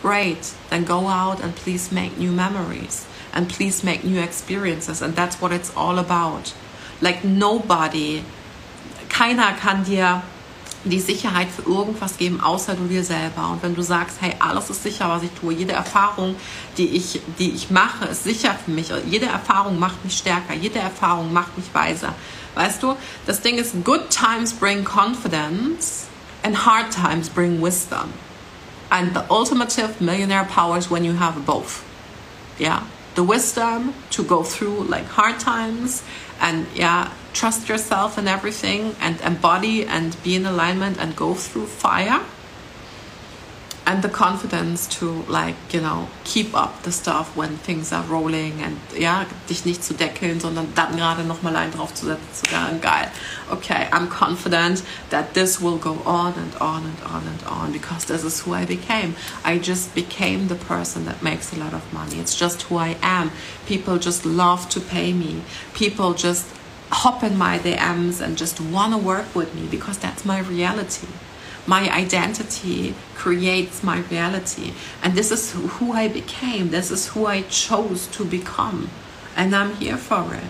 [SPEAKER 2] great, then go out and please make new memories and please make new experiences and that's what it's all about. Like nobody, keiner kann dir die Sicherheit für irgendwas geben, außer du dir selber. Und wenn du sagst, hey, alles ist sicher, was ich tue, jede Erfahrung, die ich, die ich mache, ist sicher für mich. Jede Erfahrung macht mich stärker, jede Erfahrung macht mich weiser. Weißt du, das Ding ist, good times bring confidence and hard times bring wisdom. And the ultimative millionaire power is when you have both. Yeah. The wisdom to go through like hard times and yeah, trust yourself and everything and embody and be in alignment and go through fire and the confidence to like you know keep up the stuff when things are rolling and ja dich nicht zu deckeln sondern dann gerade noch mal einen drauf zu setzen zu sagen geil okay I'm confident that this will go on and on and on and on because this is who I became. I just became the person that makes a lot of money. It's just who I am. People just love to pay me. People just hop in my DMs and just want to work with me because that's my reality my identity creates my reality. And this is who I became. This is who I chose to become. And I'm here for it.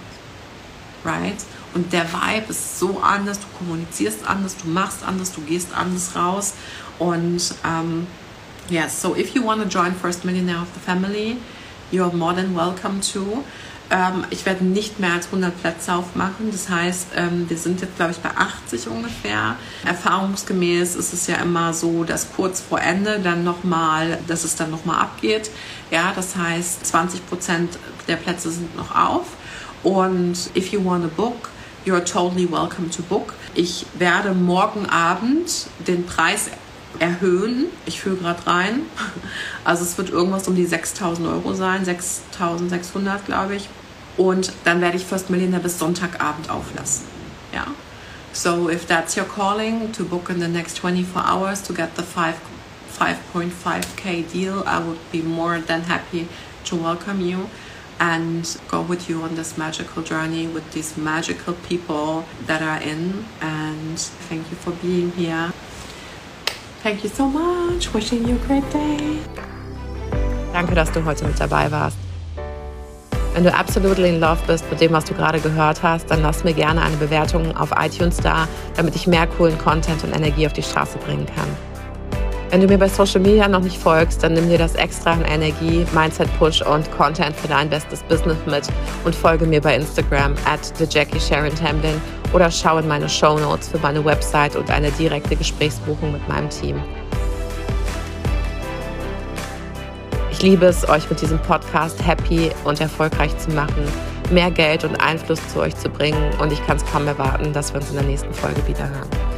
[SPEAKER 2] Right? Und der Vibe ist so anders, du kommunizierst anders, du machst anders, du gehst anders raus. Und um, yes, so if you want to join First Millionaire of the Family, you're more than welcome to. Ähm, ich werde nicht mehr als 100 Plätze aufmachen. Das heißt, ähm, wir sind jetzt, glaube ich, bei 80 ungefähr. Erfahrungsgemäß ist es ja immer so, dass kurz vor Ende dann nochmal, dass es dann nochmal abgeht. Ja, das heißt, 20 Prozent der Plätze sind noch auf. Und if you want a book, you're totally welcome to book. Ich werde morgen Abend den Preis erhöhen. Ich führe gerade rein. Also es wird irgendwas um die 6000 Euro sein, 6600 glaube ich. Und dann werde ich First Millionaire bis Sonntagabend auflassen. Ja. So if that's your calling to book in the next 24 hours to get the 5 5.5k deal, I would be more than happy to welcome you and go with you on this magical journey with these magical people that are in. And thank you for being here. Thank you so much. Wishing you a great day.
[SPEAKER 1] Danke, dass du heute mit dabei warst. Wenn du absolutely in love bist mit dem, was du gerade gehört hast, dann lass mir gerne eine Bewertung auf iTunes da, damit ich mehr coolen Content und Energie auf die Straße bringen kann. Wenn du mir bei Social Media noch nicht folgst, dann nimm dir das extra an Energie, Mindset Push und Content für dein bestes Business mit und folge mir bei Instagram at the Jackie Sharon Tamlin oder schau in meine Show Notes für meine Website und eine direkte Gesprächsbuchung mit meinem Team. Ich liebe es, euch mit diesem Podcast happy und erfolgreich zu machen, mehr Geld und Einfluss zu euch zu bringen und ich kann es kaum erwarten, dass wir uns in der nächsten Folge wieder hören.